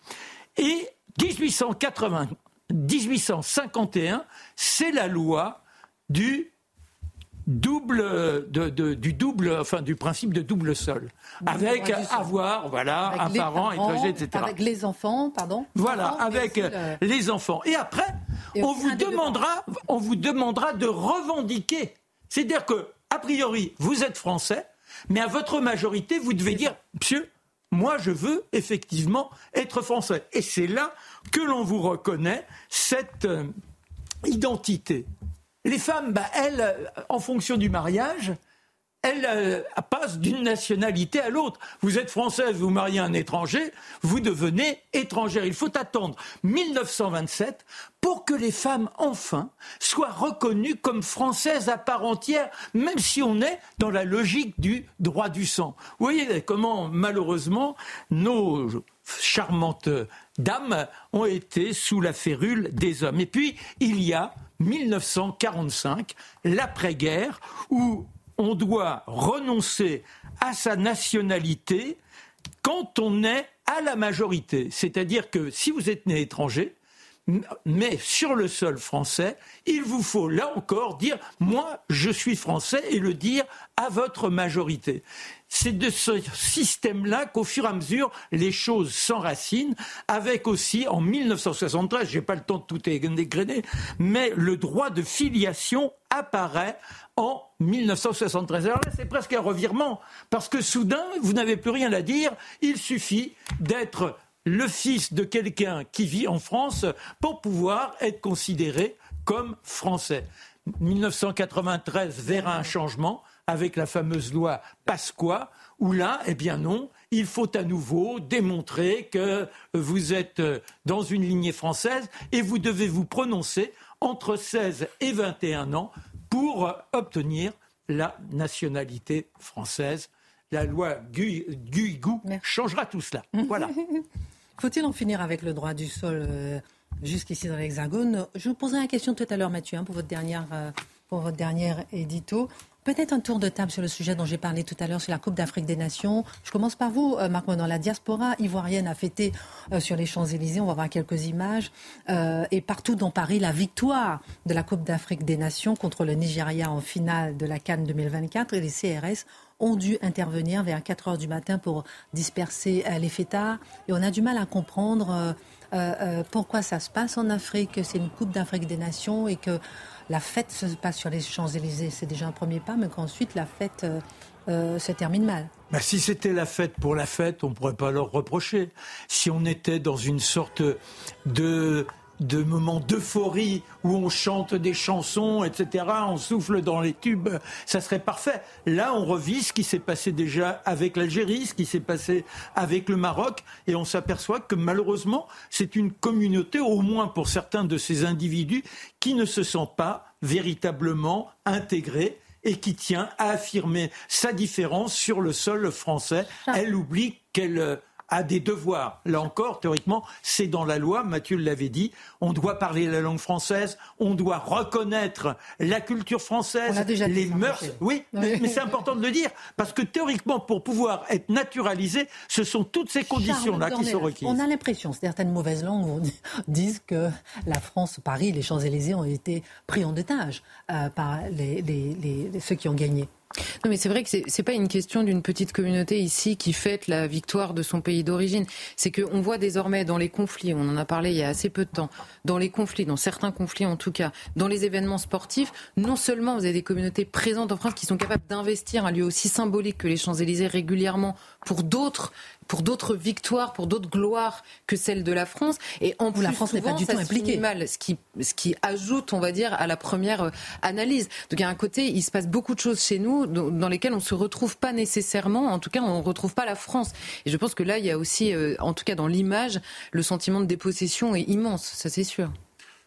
Et 1880, 1851, c'est la loi du double, du double, enfin du principe de double sol, avec avoir, voilà, un parent, étranger, etc. Avec les enfants, pardon. Voilà, avec les enfants. Et après, on vous demandera, on vous demandera de revendiquer. C'est-à-dire que, a priori, vous êtes français, mais à votre majorité, vous devez dire, monsieur, moi, je veux effectivement être français. Et c'est là que l'on vous reconnaît cette euh, identité. Les femmes, bah, elles, en fonction du mariage, elles euh, passent d'une nationalité à l'autre. Vous êtes française, vous mariez un étranger, vous devenez étrangère. Il faut attendre 1927 pour que les femmes, enfin, soient reconnues comme françaises à part entière, même si on est dans la logique du droit du sang. Vous voyez comment, malheureusement, nos charmantes dames ont été sous la férule des hommes. Et puis, il y a 1945, l'après-guerre, où on doit renoncer à sa nationalité quand on est à la majorité. C'est-à-dire que si vous êtes né étranger, mais sur le sol français, il vous faut là encore dire moi je suis français et le dire à votre majorité. C'est de ce système-là qu'au fur et à mesure les choses s'enracinent, avec aussi en 1973, j'ai pas le temps de tout dégrainer, mais le droit de filiation apparaît en 1973. Alors là, c'est presque un revirement, parce que soudain, vous n'avez plus rien à dire, il suffit d'être le fils de quelqu'un qui vit en France pour pouvoir être considéré comme français. 1993 verra un changement avec la fameuse loi Pasqua, où là, eh bien non, il faut à nouveau démontrer que vous êtes dans une lignée française et vous devez vous prononcer entre 16 et 21 ans pour obtenir la nationalité française. La loi Guigou changera tout cela. Voilà. Faut-il en finir avec le droit du sol euh, jusqu'ici dans l'Hexagone? Je vous posais la question tout à l'heure, Mathieu, hein, pour, votre dernière, euh, pour votre dernière édito. Peut-être un tour de table sur le sujet dont j'ai parlé tout à l'heure, sur la Coupe d'Afrique des Nations. Je commence par vous, euh, Marc Dans La diaspora ivoirienne a fêté euh, sur les Champs-Élysées, on va voir quelques images, euh, et partout dans Paris, la victoire de la Coupe d'Afrique des Nations contre le Nigeria en finale de la Cannes 2024. Et les CRS ont dû intervenir vers 4 heures du matin pour disperser les fêtards. Et on a du mal à comprendre pourquoi ça se passe en Afrique. C'est une Coupe d'Afrique des Nations et que la fête se passe sur les Champs-Élysées, c'est déjà un premier pas, mais qu'ensuite la fête euh, euh, se termine mal. Bah, si c'était la fête pour la fête, on ne pourrait pas leur reprocher. Si on était dans une sorte de de moments d'euphorie où on chante des chansons, etc., on souffle dans les tubes, ça serait parfait. Là, on revit ce qui s'est passé déjà avec l'Algérie, ce qui s'est passé avec le Maroc, et on s'aperçoit que malheureusement, c'est une communauté, au moins pour certains de ces individus, qui ne se sent pas véritablement intégrée et qui tient à affirmer sa différence sur le sol français. Elle oublie qu'elle a des devoirs. Là encore, théoriquement, c'est dans la loi, Mathieu l'avait dit, on doit parler la langue française, on doit reconnaître la culture française, les mœurs. Oui, mais, c'est important de le dire, parce que théoriquement, pour pouvoir être naturalisé, ce sont toutes ces conditions-là qui sont requises. On a l'impression, certaines mauvaises langues disent que la France, Paris, les Champs-Élysées ont été pris en otage euh, par ceux qui ont gagné. Non, mais c'est vrai que c'est pas une question d'une petite communauté ici qui fête la victoire de son pays d'origine. C'est qu'on voit désormais dans les conflits, on en a parlé il y a assez peu de temps, dans les conflits, dans certains conflits en tout cas, dans les événements sportifs, non seulement vous avez des communautés présentes en France qui sont capables d'investir un lieu aussi symbolique que les Champs-Élysées régulièrement pour d'autres pour d'autres victoires, pour d'autres gloires que celles de la France. Et en plus, la France n'est pas du tout impliquée. Mal, ce qui, ce qui ajoute, on va dire, à la première euh, analyse. Donc, il y a un côté, il se passe beaucoup de choses chez nous dans, lesquelles on ne se retrouve pas nécessairement. En tout cas, on ne retrouve pas la France. Et je pense que là, il y a aussi, euh, en tout cas dans l'image, le sentiment de dépossession est immense. Ça, c'est sûr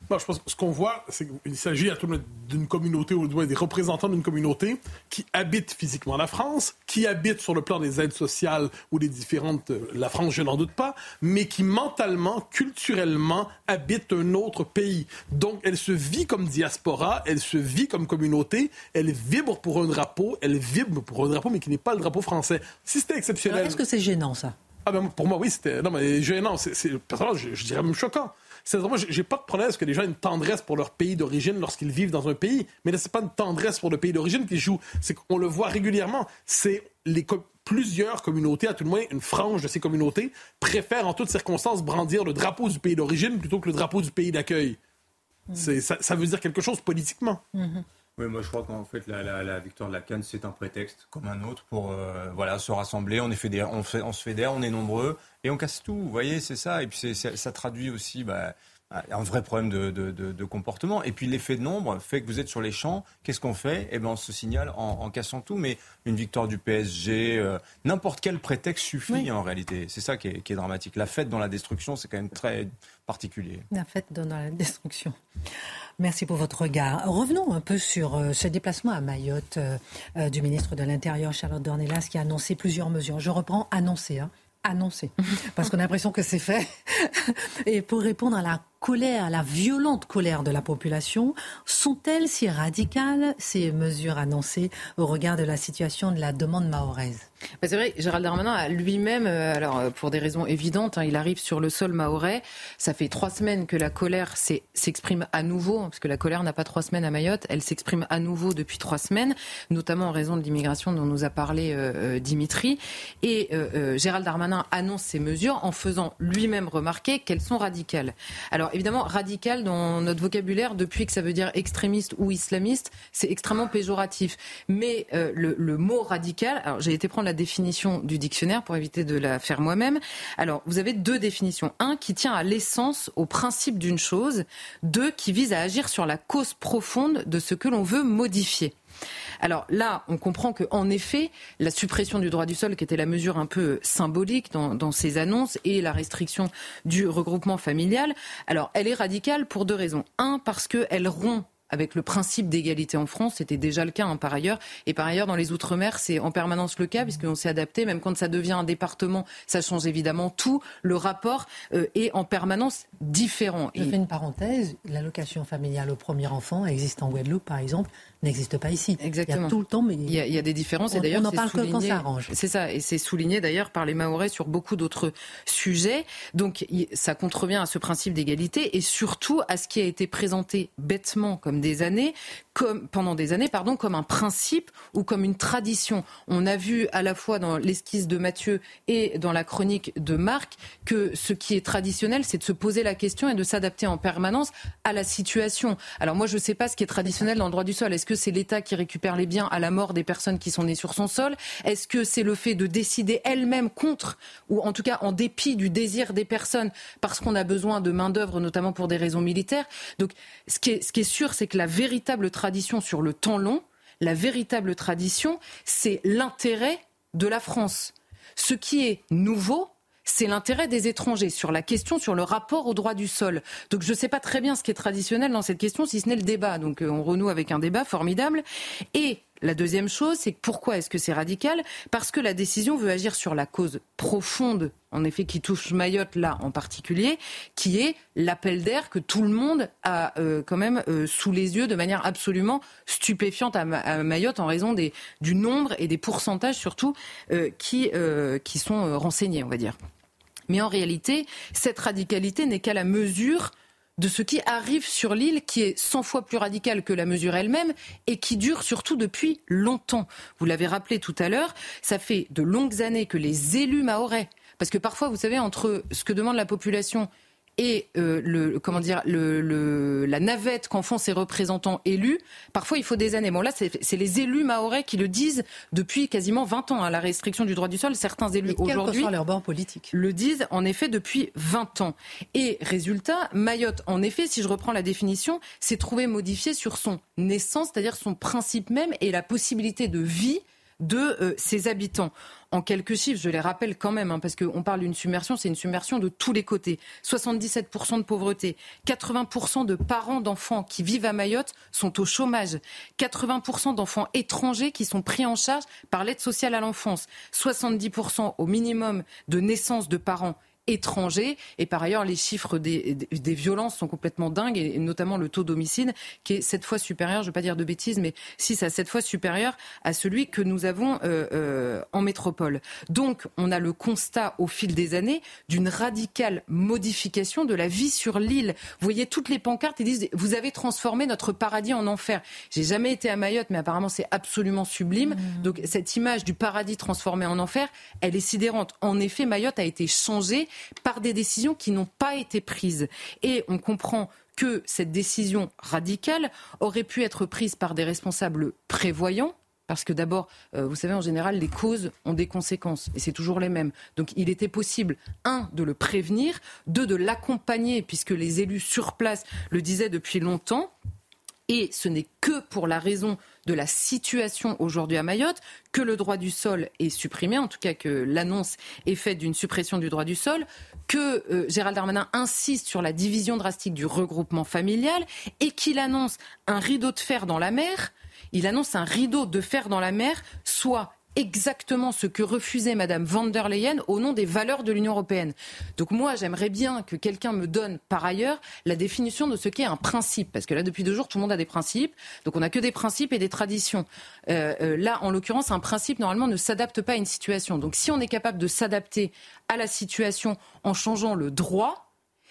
je pense que ce qu'on voit, c'est qu'il s'agit à tout d'une communauté, ou des représentants d'une communauté qui habitent physiquement la France, qui habitent sur le plan des aides sociales ou des différentes. Euh, la France, je n'en doute pas, mais qui mentalement, culturellement, habitent un autre pays. Donc, elle se vit comme diaspora, elle se vit comme communauté, elle vibre pour un drapeau, elle vibre pour un drapeau, mais qui n'est pas le drapeau français. Si c'était exceptionnel. Est-ce que c'est gênant, ça? Ah ben, pour moi, oui, c'était. Non, mais gênant. C'est, personnellement, je, je dirais même choquant. C'est-à-dire, moi, j'ai pas de problème que les gens aient une tendresse pour leur pays d'origine lorsqu'ils vivent dans un pays, mais là, c'est pas une tendresse pour le pays d'origine qui joue. C'est qu'on le voit régulièrement. C'est les plusieurs communautés, à tout le moins une frange de ces communautés, préfèrent en toutes circonstances brandir le drapeau du pays d'origine plutôt que le drapeau du pays d'accueil. Mmh. Ça, ça, veut dire quelque chose politiquement. Mmh. Oui, moi je crois qu'en fait la, victoire de la Cannes c'est un prétexte comme un autre pour euh, voilà se rassembler. On est on se fédère, on est nombreux et on casse tout. Vous voyez, c'est ça. Et puis ça traduit aussi bah, un vrai problème de, de, comportement. Et puis l'effet de nombre fait que vous êtes sur les champs. Qu'est-ce qu'on fait? Eh bien, on se signale en, cassant tout. Mais une victoire du PSG, euh, n'importe quel prétexte suffit en réalité. C'est ça qui est, qui est, dramatique. La fête dans la destruction, c'est quand même très particulier. La fête dans la destruction. Merci pour votre regard. Revenons un peu sur euh, ce déplacement à Mayotte euh, du ministre de l'Intérieur, Charlotte Dornelas, qui a annoncé plusieurs mesures. Je reprends annoncé. Hein annoncé, parce qu'on a l'impression que c'est fait. Et pour répondre à la colère, la violente colère de la population, sont-elles si radicales, ces mesures annoncées, au regard de la situation de la demande mahoraise? C'est vrai, Gérald Darmanin lui-même, euh, alors euh, pour des raisons évidentes, hein, il arrive sur le sol mahorais. Ça fait trois semaines que la colère s'exprime à nouveau, parce que la colère n'a pas trois semaines à Mayotte, elle s'exprime à nouveau depuis trois semaines, notamment en raison de l'immigration dont nous a parlé euh, Dimitri. Et Gérald Darmanin annonce ces mesures en faisant lui-même remarquer qu'elles sont radicales. Alors évidemment, radical dans notre vocabulaire, depuis que ça veut dire extrémiste ou islamiste, c'est extrêmement péjoratif. Mais le, le, mot radical, alors j'ai été prendre la définition du dictionnaire pour éviter de la faire moi-même. Alors, vous avez deux définitions. Un qui tient à l'essence, au principe d'une chose. Deux qui vise à agir sur la cause profonde de ce que l'on veut modifier. Alors là, on comprend qu'en effet, la suppression du droit du sol, qui était la mesure un peu symbolique dans, ces annonces, et la restriction du regroupement familial, alors elle est radicale pour deux raisons. Un, parce qu'elle rompt avec le principe d'égalité en France. C'était déjà le cas hein, par ailleurs. Et par ailleurs, dans les Outre-mer, c'est en permanence le cas, puisqu'on s'est adapté. Même quand ça devient un département, ça change évidemment tout. Le rapport euh, est en permanence différent. Je fais une parenthèse. L'allocation familiale au premier enfant existe en Guadeloupe, par exemple, n'existe pas ici. Exactement. Il y a tout le temps, mais il y a, des différences. et d'ailleurs, on n'en parle que quand ça arrange. C'est ça, et c'est souligné d'ailleurs par les Maorais sur beaucoup d'autres sujets. Donc, ça contrevient à ce principe d'égalité et surtout à ce qui a été présenté bêtement comme des années, comme pendant des années, pardon, comme un principe ou comme une tradition. On a vu à la fois dans l'esquisse de Mathieu et dans la chronique de Marc que ce qui est traditionnel, c'est de se poser la question et de s'adapter en permanence à la situation. Alors moi, je ne sais pas ce qui est traditionnel dans le droit du sol. Est-ce que c'est l'État qui récupère les biens à la mort des personnes qui sont nées sur son sol? Est-ce que c'est le fait de décider elle-même contre, ou en tout cas en dépit du désir des personnes, parce qu'on a besoin de main-d'œuvre, notamment pour des raisons militaires? Donc, ce qui est, ce qui est sûr, c'est que la véritable tradition sur le temps long, la véritable tradition, c'est l'intérêt de la France. Ce qui est nouveau, c'est l'intérêt des étrangers sur la question, sur le rapport au droit du sol. Donc je ne sais pas très bien ce qui est traditionnel dans cette question, si ce n'est le débat. Donc euh, on renoue avec un débat formidable. Et la deuxième chose, c'est pourquoi est-ce que c'est radical? Parce que la décision veut agir sur la cause profonde, en effet, qui touche Mayotte là en particulier, qui est l'appel d'air que tout le monde a euh, quand même euh, sous les yeux de manière absolument stupéfiante à, Mayotte en raison du nombre et des pourcentages surtout qui sont renseignés, on va dire. Mais en réalité, cette radicalité n'est qu'à la mesure de ce qui arrive sur l'île, qui est 100 fois plus radical que la mesure elle-même et qui dure surtout depuis longtemps. Vous l'avez rappelé tout à l'heure, ça fait de longues années que les élus maorais, parce que parfois, vous savez, entre ce que demande la population et euh, le comment dire le, la navette qu'en font ces représentants élus, parfois il faut des années. Bon là, c'est les élus maorais qui le disent depuis quasiment 20 ans. à hein, la restriction du droit du sol, certains élus aujourd'hui leur bord politique le disent en effet depuis 20 ans. Et résultat, Mayotte, en effet, si je reprends la définition, s'est trouvé modifié sur son naissance, c'est-à-dire son principe même et la possibilité de vie de euh, ses habitants. En quelques chiffres, je les rappelle quand même, hein, parce qu'on parle d'une submersion, c'est une submersion de tous les côtés. 77% de pauvreté, 80% de parents d'enfants qui vivent à Mayotte sont au chômage, 80% d'enfants étrangers qui sont pris en charge par l'aide sociale à l'enfance, 70% au minimum de naissances de parents étrangers. Et par ailleurs, les chiffres des, des, violences sont complètement dingues, et notamment le taux d'homicide, qui est sept fois supérieur, je ne vais pas dire de bêtises, mais six à sept fois supérieur à celui que nous avons euh, euh, en métropole. Donc, on a le constat au fil des années d'une radicale modification de la vie sur l'île. Vous voyez toutes les pancartes, ils disent Vous avez transformé notre paradis en enfer. J'ai jamais été à Mayotte, mais apparemment, c'est absolument sublime. Mmh. Donc, cette image du paradis transformé en enfer, elle est sidérante. En effet, Mayotte a été changée par des décisions qui n'ont pas été prises. Et on comprend que cette décision radicale aurait pu être prise par des responsables prévoyants, parce que d'abord, euh, vous savez, en général, les causes ont des conséquences, et c'est toujours les mêmes. Donc il était possible, un, de le prévenir, deux, de l'accompagner, puisque les élus sur place le disaient depuis longtemps, et ce n'est que pour la raison de la situation aujourd'hui à Mayotte que le droit du sol est supprimé, en tout cas que l'annonce est faite d'une suppression du droit du sol, que euh, Gérald Darmanin insiste sur la division drastique du regroupement familial et qu'il annonce un rideau de fer dans la mer. Il annonce un rideau de fer dans la mer, soit exactement ce que refusait Madame van der Leyen au nom des valeurs de l'Union européenne. Donc moi, j'aimerais bien que quelqu'un me donne par ailleurs la définition de ce qu'est un principe, parce que là, depuis deux jours, tout le monde a des principes, donc on n'a que des principes et des traditions. Euh, euh, là, en l'occurrence, un principe normalement ne s'adapte pas à une situation. Donc si on est capable de s'adapter à la situation en changeant le droit,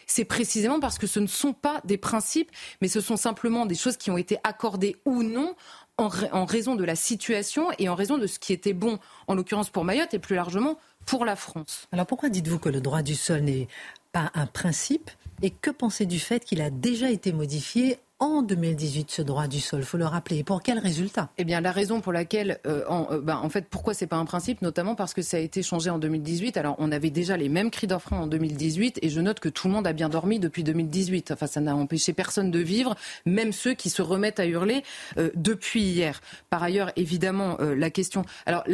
c'est précisément parce que ce ne sont pas des principes, mais ce sont simplement des choses qui ont été accordées ou non en, raison de la situation et en raison de ce qui était bon, en l'occurrence pour Mayotte et plus largement pour la France. Alors pourquoi dites-vous que le droit du sol n'est pas un principe et que pensez du fait qu'il a déjà été modifié en 2018 ce droit du sol, faut le rappeler. Pour quel résultat? Eh bien, la raison pour laquelle, euh, en, euh, ben, en, fait, pourquoi c'est pas un principe, notamment parce que ça a été changé en 2018. Alors, on avait déjà les mêmes cris d'enfants en 2018, et je note que tout le monde a bien dormi depuis 2018. Enfin, ça n'a empêché personne de vivre, même ceux qui se remettent à hurler euh, depuis hier. Par ailleurs, évidemment, la question. Alors,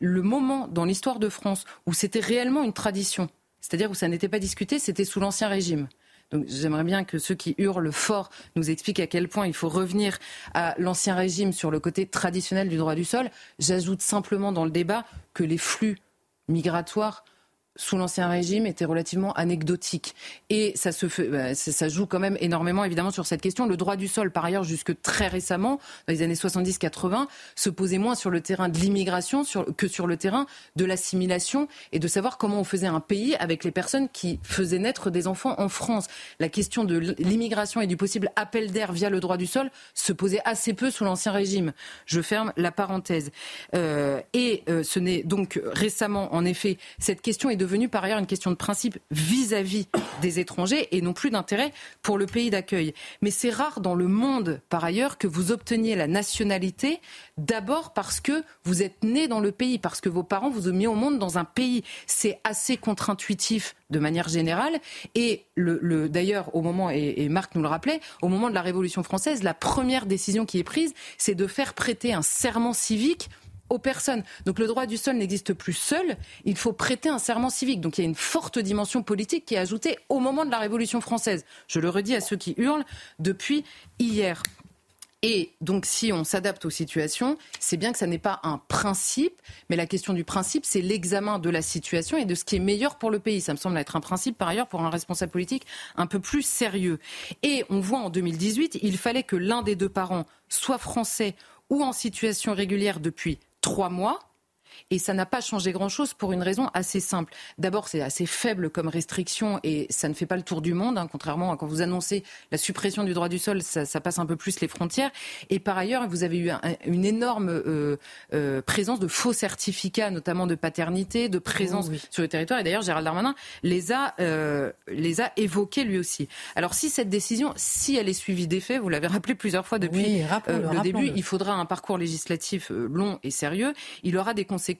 le moment dans l'histoire de France où c'était réellement une tradition, c'est-à-dire où ça n'était pas discuté, c'était sous l'Ancien Régime. J'aimerais bien que ceux qui hurlent fort nous expliquent à quel point il faut revenir à l'ancien régime sur le côté traditionnel du droit du sol. J'ajoute simplement dans le débat que les flux migratoires sous l'Ancien Régime était relativement anecdotique. Et ça, se fait, bah, ça joue quand même énormément, évidemment, sur cette question. Le droit du sol, par ailleurs, jusque très récemment, dans les années 70-80, se posait moins sur le terrain de l'immigration que sur le terrain de l'assimilation et de savoir comment on faisait un pays avec les personnes qui faisaient naître des enfants en France. La question de l'immigration et du possible appel d'air via le droit du sol se posait assez peu sous l'Ancien Régime. Je ferme la parenthèse. Euh, et euh, ce n'est donc récemment, en effet, cette question est devenue par ailleurs une question de principe vis-à-vis des étrangers et non plus d'intérêt pour le pays d'accueil. Mais c'est rare dans le monde, par ailleurs, que vous obteniez la nationalité d'abord parce que vous êtes né dans le pays, parce que vos parents vous ont mis au monde dans un pays. C'est assez contre-intuitif de manière générale. Et le, d'ailleurs, au moment, et, et Marc nous le rappelait, au moment de la Révolution française, la première décision qui est prise, c'est de faire prêter un serment civique personnes. Donc le droit du sol n'existe plus seul, il faut prêter un serment civique. Donc il y a une forte dimension politique qui est ajoutée au moment de la Révolution française. Je le redis à ceux qui hurlent depuis hier. Et donc, si on s'adapte aux situations, c'est bien que ça n'est pas un principe, mais la question du principe, c'est l'examen de la situation et de ce qui est meilleur pour le pays. Ça me semble être un principe, par ailleurs, pour un responsable politique un peu plus sérieux. Et on voit en 2018, il fallait que l'un des deux parents soit français ou en situation régulière depuis trois mois. Et ça n'a pas changé grand-chose pour une raison assez simple. D'abord, c'est assez faible comme restriction et ça ne fait pas le tour du monde, hein, contrairement à quand vous annoncez la suppression du droit du sol, ça, passe un peu plus les frontières. Et par ailleurs, vous avez eu une énorme euh, euh, présence de faux certificats, notamment de paternité, de présence sur le territoire. Et d'ailleurs, Gérald Darmanin les a, euh, les a évoqués lui aussi. Alors, si cette décision, si elle est suivie des faits, vous l'avez rappelé plusieurs fois depuis le début, il faudra un parcours législatif long et sérieux. Il aura des conséquences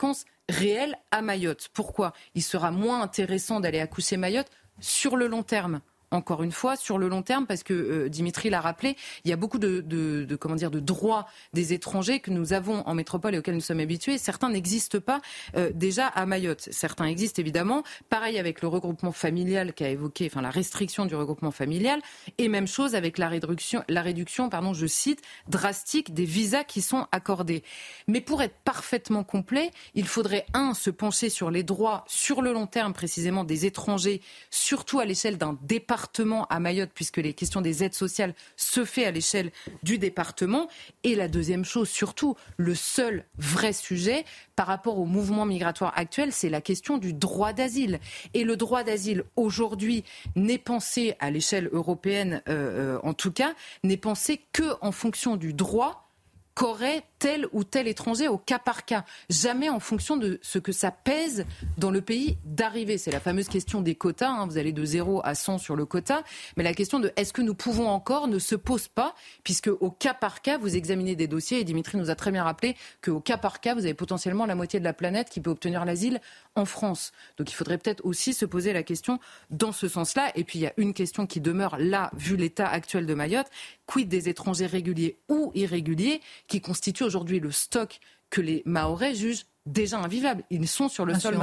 réelles à Mayotte. Pourquoi? Il sera moins intéressant d'aller accoucher Mayotte sur le long terme encore une fois, sur le long terme, parce que euh, Dimitri l'a rappelé, il y a beaucoup de, comment dire, de droits des étrangers que nous avons en métropole et auxquels nous sommes habitués. Certains n'existent pas euh, déjà à Mayotte. Certains existent évidemment. Pareil avec le regroupement familial qui a évoqué, enfin la restriction du regroupement familial, et même chose avec la réduction, la réduction, pardon, je cite, drastique des visas qui sont accordés. Mais pour être parfaitement complet, il faudrait un se pencher sur les droits sur le long terme précisément des étrangers, surtout à l'échelle d'un département à Mayotte, puisque les questions des aides sociales se fait à l'échelle du département. Et la deuxième chose, surtout, le seul vrai sujet par rapport au mouvement migratoire actuel, c'est la question du droit d'asile. Et le droit d'asile, aujourd'hui, n'est pensé à l'échelle européenne, euh, euh, en tout cas, n'est pensé que en fonction du droit qu'aurait tel ou tel étranger au cas par cas, jamais en fonction de ce que ça pèse dans le pays d'arrivée. C'est la fameuse question des quotas, hein. vous allez de 0 à 100 sur le quota, mais la question de est-ce que nous pouvons encore ne se pose pas, puisque au cas par cas, vous examinez des dossiers, et Dimitri nous a très bien rappelé qu'au cas par cas, vous avez potentiellement la moitié de la planète qui peut obtenir l'asile en France. Donc il faudrait peut-être aussi se poser la question dans ce sens-là. Et puis il y a une question qui demeure là, vu l'état actuel de Mayotte, quid des étrangers réguliers ou irréguliers qui constituent aujourd'hui le stock que les Mahorais jugent déjà invivable. Ils sont sur le sol.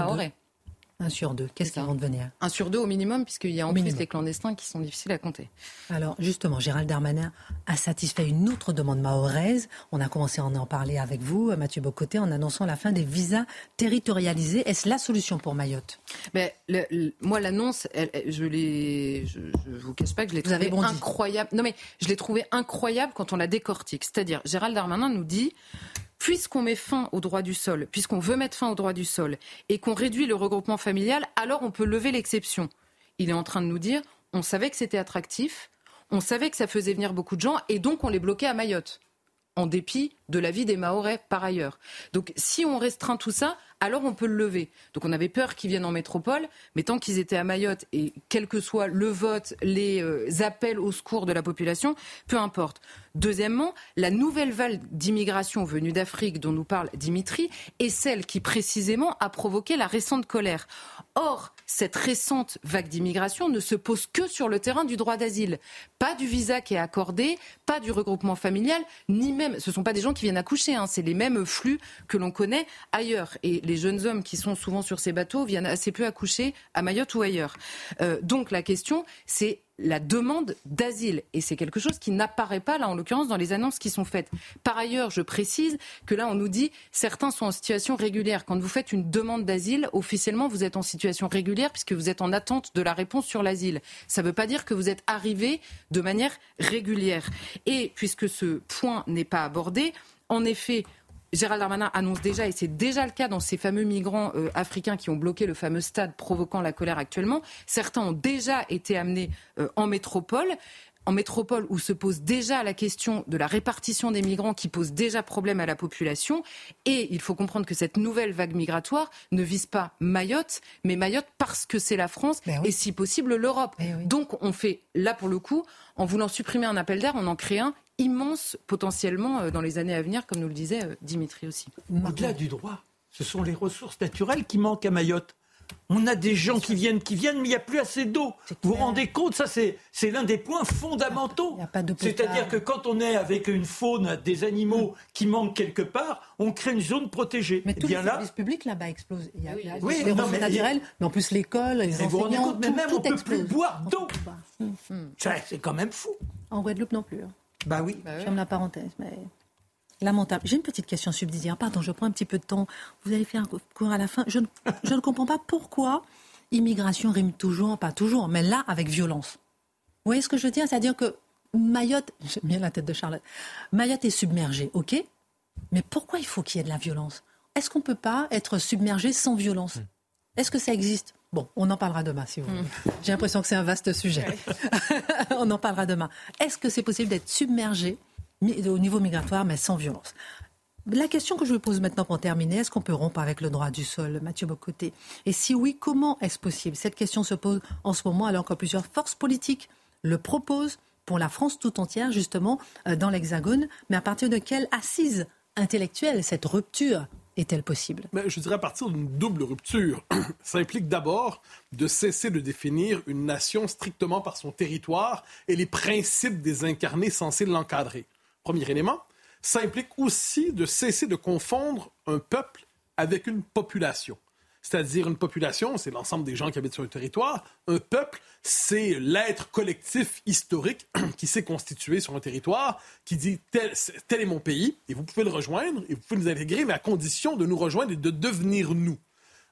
Un sur deux, qu'est-ce qu'ils vont devenir? Un sur deux au minimum, puisqu'il y a en plus les clandestins qui sont difficiles à compter. Alors justement, Gérald Darmanin a satisfait une autre demande mahoraise. On a commencé à en parler avec vous, Mathieu Bocoté, en annonçant la fin des visas territorialisés. Est-ce la solution pour Mayotte? Mais Moi, l'annonce, je ne je, vous cache pas que je l'ai trouvé incroyable. Non mais je l'ai trouvé incroyable quand on la décortique. C'est-à-dire, Gérald Darmanin nous dit puisqu'on met fin au droit du sol, puisqu'on veut mettre fin au droit du sol et qu'on réduit le regroupement familial, alors on peut lever l'exception. Il est en train de nous dire, on savait que c'était attractif, on savait que ça faisait venir beaucoup de gens et donc on les bloquait à Mayotte, en dépit de la vie des Mahorais par ailleurs. Donc si on restreint tout ça, alors on peut le lever. Donc on avait peur qu'ils viennent en métropole, mais tant qu'ils étaient à Mayotte, et quel que soit le vote, les euh, appels au secours de la population, peu importe. Deuxièmement, la nouvelle vague d'immigration venue d'Afrique dont nous parle Dimitri est celle qui précisément a provoqué la récente colère. Or, cette récente vague d'immigration ne se pose que sur le terrain du droit d'asile. Pas du visa qui est accordé, pas du regroupement familial, ni même, ce ne sont pas des gens qui viennent accoucher, hein, c'est les mêmes flux que l'on connaît ailleurs. Et les jeunes hommes qui sont souvent sur ces bateaux viennent assez peu accoucher à Mayotte ou ailleurs. Euh, donc la question, c'est la demande d'asile. Et c'est quelque chose qui n'apparaît pas, là, en l'occurrence, dans les annonces qui sont faites. Par ailleurs, je précise que là, on nous dit certains sont en situation régulière. Quand vous faites une demande d'asile, officiellement, vous êtes en situation régulière puisque vous êtes en attente de la réponse sur l'asile. Ça ne veut pas dire que vous êtes arrivé de manière régulière. Et puisque ce point n'est pas abordé, en effet, Gérald Darmanin annonce déjà, et c'est déjà le cas dans ces fameux migrants euh, africains qui ont bloqué le fameux stade provoquant la colère actuellement, certains ont déjà été amenés euh, en métropole en métropole où se pose déjà la question de la répartition des migrants qui pose déjà problème à la population. Et il faut comprendre que cette nouvelle vague migratoire ne vise pas Mayotte, mais Mayotte parce que c'est la France ben et si possible l'Europe. Ben Donc on fait là pour le coup, en voulant supprimer un appel d'air, on en crée un immense potentiellement euh, dans les années à venir, comme nous le disait euh, Dimitri aussi. Au-delà du droit, ce sont les ressources naturelles qui manquent à Mayotte. On a des gens qui viennent, qui viennent, mais il n'y a plus assez d'eau. Vous vous rendez compte Ça, c'est l'un des points fondamentaux. C'est-à-dire que quand on est avec une faune, des animaux qui manquent quelque part, on crée une zone protégée. Mais tous les services publics là-bas explosent. Il y a, oui, les ressources naturelles, mais en plus l'école, les enseignants, mais même on ne peut plus boire d'eau. C'est quand même fou. En Guadeloupe non plus. Hein. Bah oui. Bah Ferme la parenthèse, mais lamentable. J'ai une petite question subsidiaire. Pardon, je prends un petit peu de temps. Vous allez faire un cours à la fin. Je ne, je ne comprends pas pourquoi immigration rime toujours, pas toujours, mais là avec violence. Vous voyez ce que je veux dire? C'est-à-dire que Mayotte, j'aime bien la tête de Charlotte, Mayotte est submergée, ok? Mais pourquoi il faut qu'il y ait de la violence? Est-ce qu'on ne peut pas être submergé sans violence? Hmm. Est-ce que ça existe? Bon, on en parlera demain, si vous voulez. Hmm. J'ai l'impression que c'est un vaste sujet. on en parlera demain. Est-ce que c'est possible d'être submergé au niveau migratoire, mais sans violence la question que je vous pose maintenant pour terminer, est-ce qu'on peut rompre avec le droit du sol, Mathieu Bocoté? Et si oui, comment est-ce possible? Cette question se pose en ce moment alors que plusieurs forces politiques le proposent pour la France tout entière, justement, euh, dans l'Hexagone. Mais à partir de quelle assise intellectuelle cette rupture est-elle possible? Mais Je dirais à partir d'une double rupture. Ça implique d'abord de cesser de définir une nation strictement par son territoire et les principes des incarnés censés l'encadrer. Premier élément. Ça implique aussi de cesser de confondre un peuple avec une population c'est-à-dire une population, c'est l'ensemble des gens qui habitent sur le territoire. Un peuple, c'est l'être collectif historique qui s'est constitué sur un territoire, qui dit tel, tel, est mon pays, et vous pouvez le rejoindre, et vous pouvez nous intégrer, mais à condition de nous rejoindre et de devenir nous.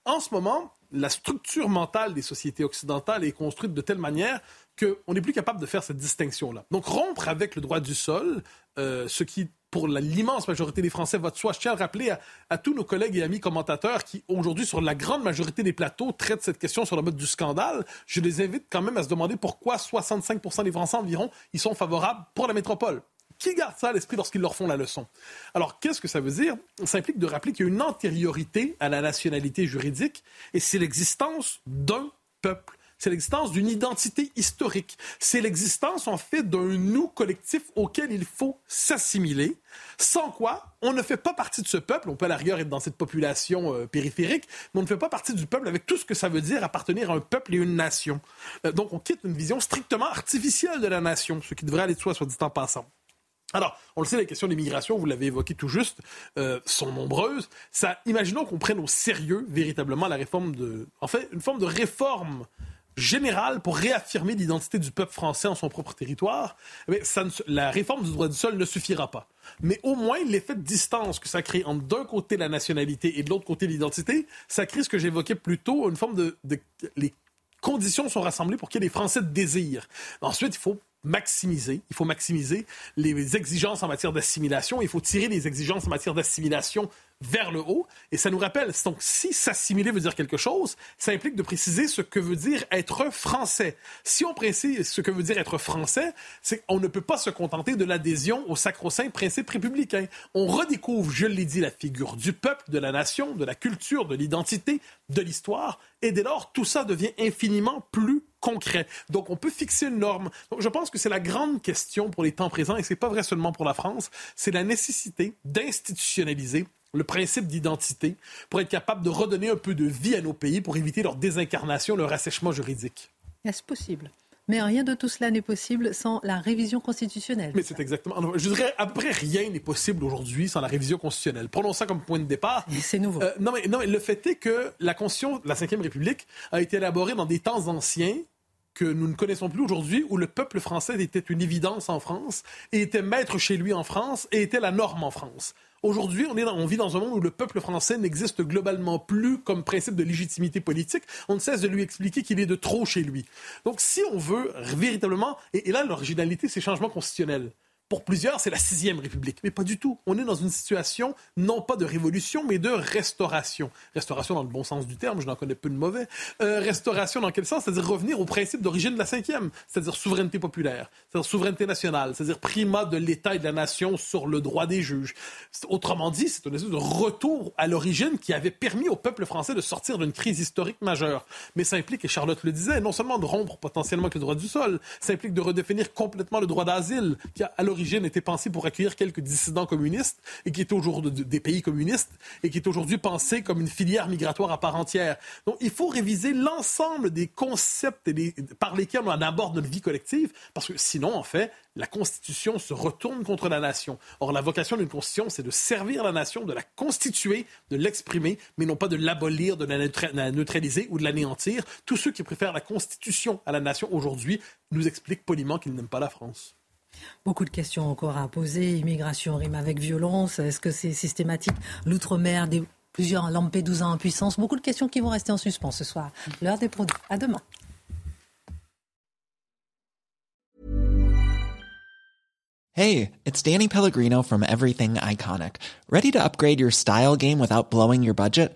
En ce moment, la structure mentale des sociétés occidentales est construite de telle manière qu'on n'est plus capable de faire cette distinction-là. Donc rompre avec le droit du sol, euh, ce qui pour l'immense majorité des Français va de soi. Je tiens à rappeler à, tous nos collègues et amis commentateurs qui, aujourd'hui, sur la grande majorité des plateaux, traitent cette question sur le mode du scandale. Je les invite quand même à se demander pourquoi 65% des Français environ ils sont favorables pour la métropole. Qui garde ça à l'esprit lorsqu'ils leur font la leçon? Alors, qu'est-ce que ça veut dire? Ça implique de rappeler qu'il y a une antériorité à la nationalité juridique et c'est l'existence d'un peuple c'est l'existence d'une identité historique. C'est l'existence, en fait, d'un nous collectif auquel il faut s'assimiler, sans quoi on ne fait pas partie de ce peuple. On peut à la rigueur être dans cette population euh, périphérique, mais on ne fait pas partie du peuple avec tout ce que ça veut dire appartenir à un peuple et une nation. Euh, donc, on quitte une vision strictement artificielle de la nation, ce qui devrait aller de soi, soit dit en passant. Alors, on le sait, les questions d'immigration, vous l'avez évoqué tout juste, euh, sont nombreuses. Ça, imaginons qu'on prenne au sérieux véritablement la réforme de, en fait, une forme de réforme générale pour réaffirmer l'identité du peuple français en son propre territoire, mais la réforme du droit du sol ne suffira pas. Mais au moins, l'effet de distance que ça crée entre d'un côté la nationalité et de l'autre côté l'identité, ça crée ce que j'évoquais plus tôt, une forme de. Les conditions sont rassemblées pour ait des Français de désir. Ensuite, il faut maximiser. Il faut maximiser les exigences en matière d'assimilation. Il faut tirer les exigences en matière d'assimilation vers le haut. Et ça nous rappelle, donc si s'assimiler veut dire quelque chose, ça implique de préciser ce que veut dire être français. Si on précise ce que veut dire être français, c'est qu'on ne peut pas se contenter de l'adhésion au sacro-saint principe républicain. On redécouvre, je l'ai dit, la figure du peuple, de la nation, de la culture, de l'identité, de l'histoire. Et dès lors, tout ça devient infiniment plus concret. Donc, on peut fixer une norme. Donc, je pense que c'est la grande question pour les temps présents, et c'est pas vrai seulement pour la France, c'est la nécessité d'institutionnaliser le principe d'identité pour être capable de redonner un peu de vie à nos pays pour éviter leur désincarnation, leur assèchement juridique. Est-ce possible? Mais rien de tout cela n'est possible sans la révision constitutionnelle. Mais c'est exactement. Je dirais, à peu près rien n'est possible aujourd'hui sans la révision constitutionnelle. Prenons ça comme point de départ. C'est nouveau. Euh, non, mais, non, mais le fait est que la Constitution de la Ve République a été élaborée dans des temps anciens que nous ne connaissons plus aujourd'hui, où le peuple français était une évidence en France, et était maître chez lui en France, et était la norme en France. Aujourd'hui, on, vit dans un monde où le peuple français n'existe globalement plus comme principe de légitimité politique. On ne cesse de lui expliquer qu'il est de trop chez lui. Donc, si on veut véritablement, et, et là, l'originalité, c'est changement constitutionnel. Pour plusieurs, c'est la sixième République, mais pas du tout. On est dans une situation non pas de révolution, mais de restauration. Restauration dans le bon sens du terme, je n'en connais peu de mauvais. Euh, restauration dans quel sens? C'est-à-dire revenir au principe d'origine de la cinquième, c'est-à-dire souveraineté populaire, c'est-à-dire souveraineté nationale, c'est-à-dire primat de l'État et de la nation sur le droit des juges. Autrement dit, c'est une espèce de retour à l'origine qui avait permis au peuple français de sortir d'une crise historique majeure. Mais ça implique, et Charlotte le disait, non seulement de rompre potentiellement avec le droit du sol, ça implique de redéfinir complètement le droit d'asile, qui à était pensé pour accueillir quelques dissidents communistes et qui est aujourd'hui des pays communistes et qui est aujourd'hui pensé comme une filière migratoire à part entière. Donc, il faut réviser l'ensemble des concepts par lesquels on aborde notre vie collective parce que sinon, en fait, la Constitution se retourne contre la nation. Or, la vocation d'une Constitution, c'est de servir la nation, de la constituer, de l'exprimer, mais non pas de l'abolir, de la neutraliser ou de l'anéantir. Tous ceux qui préfèrent la Constitution à la nation aujourd'hui nous expliquent poliment qu'ils n'aiment pas la France. Beaucoup de questions encore à poser. Immigration rime avec violence. Est-ce que c'est systématique? L'outre-mer, des, plusieurs Lampedusa en puissance. Beaucoup de questions qui vont rester en suspens ce soir. L'heure des produits. À demain. Hey, it's Danny Pellegrino from Everything Iconic. Ready to upgrade your style game without blowing your budget?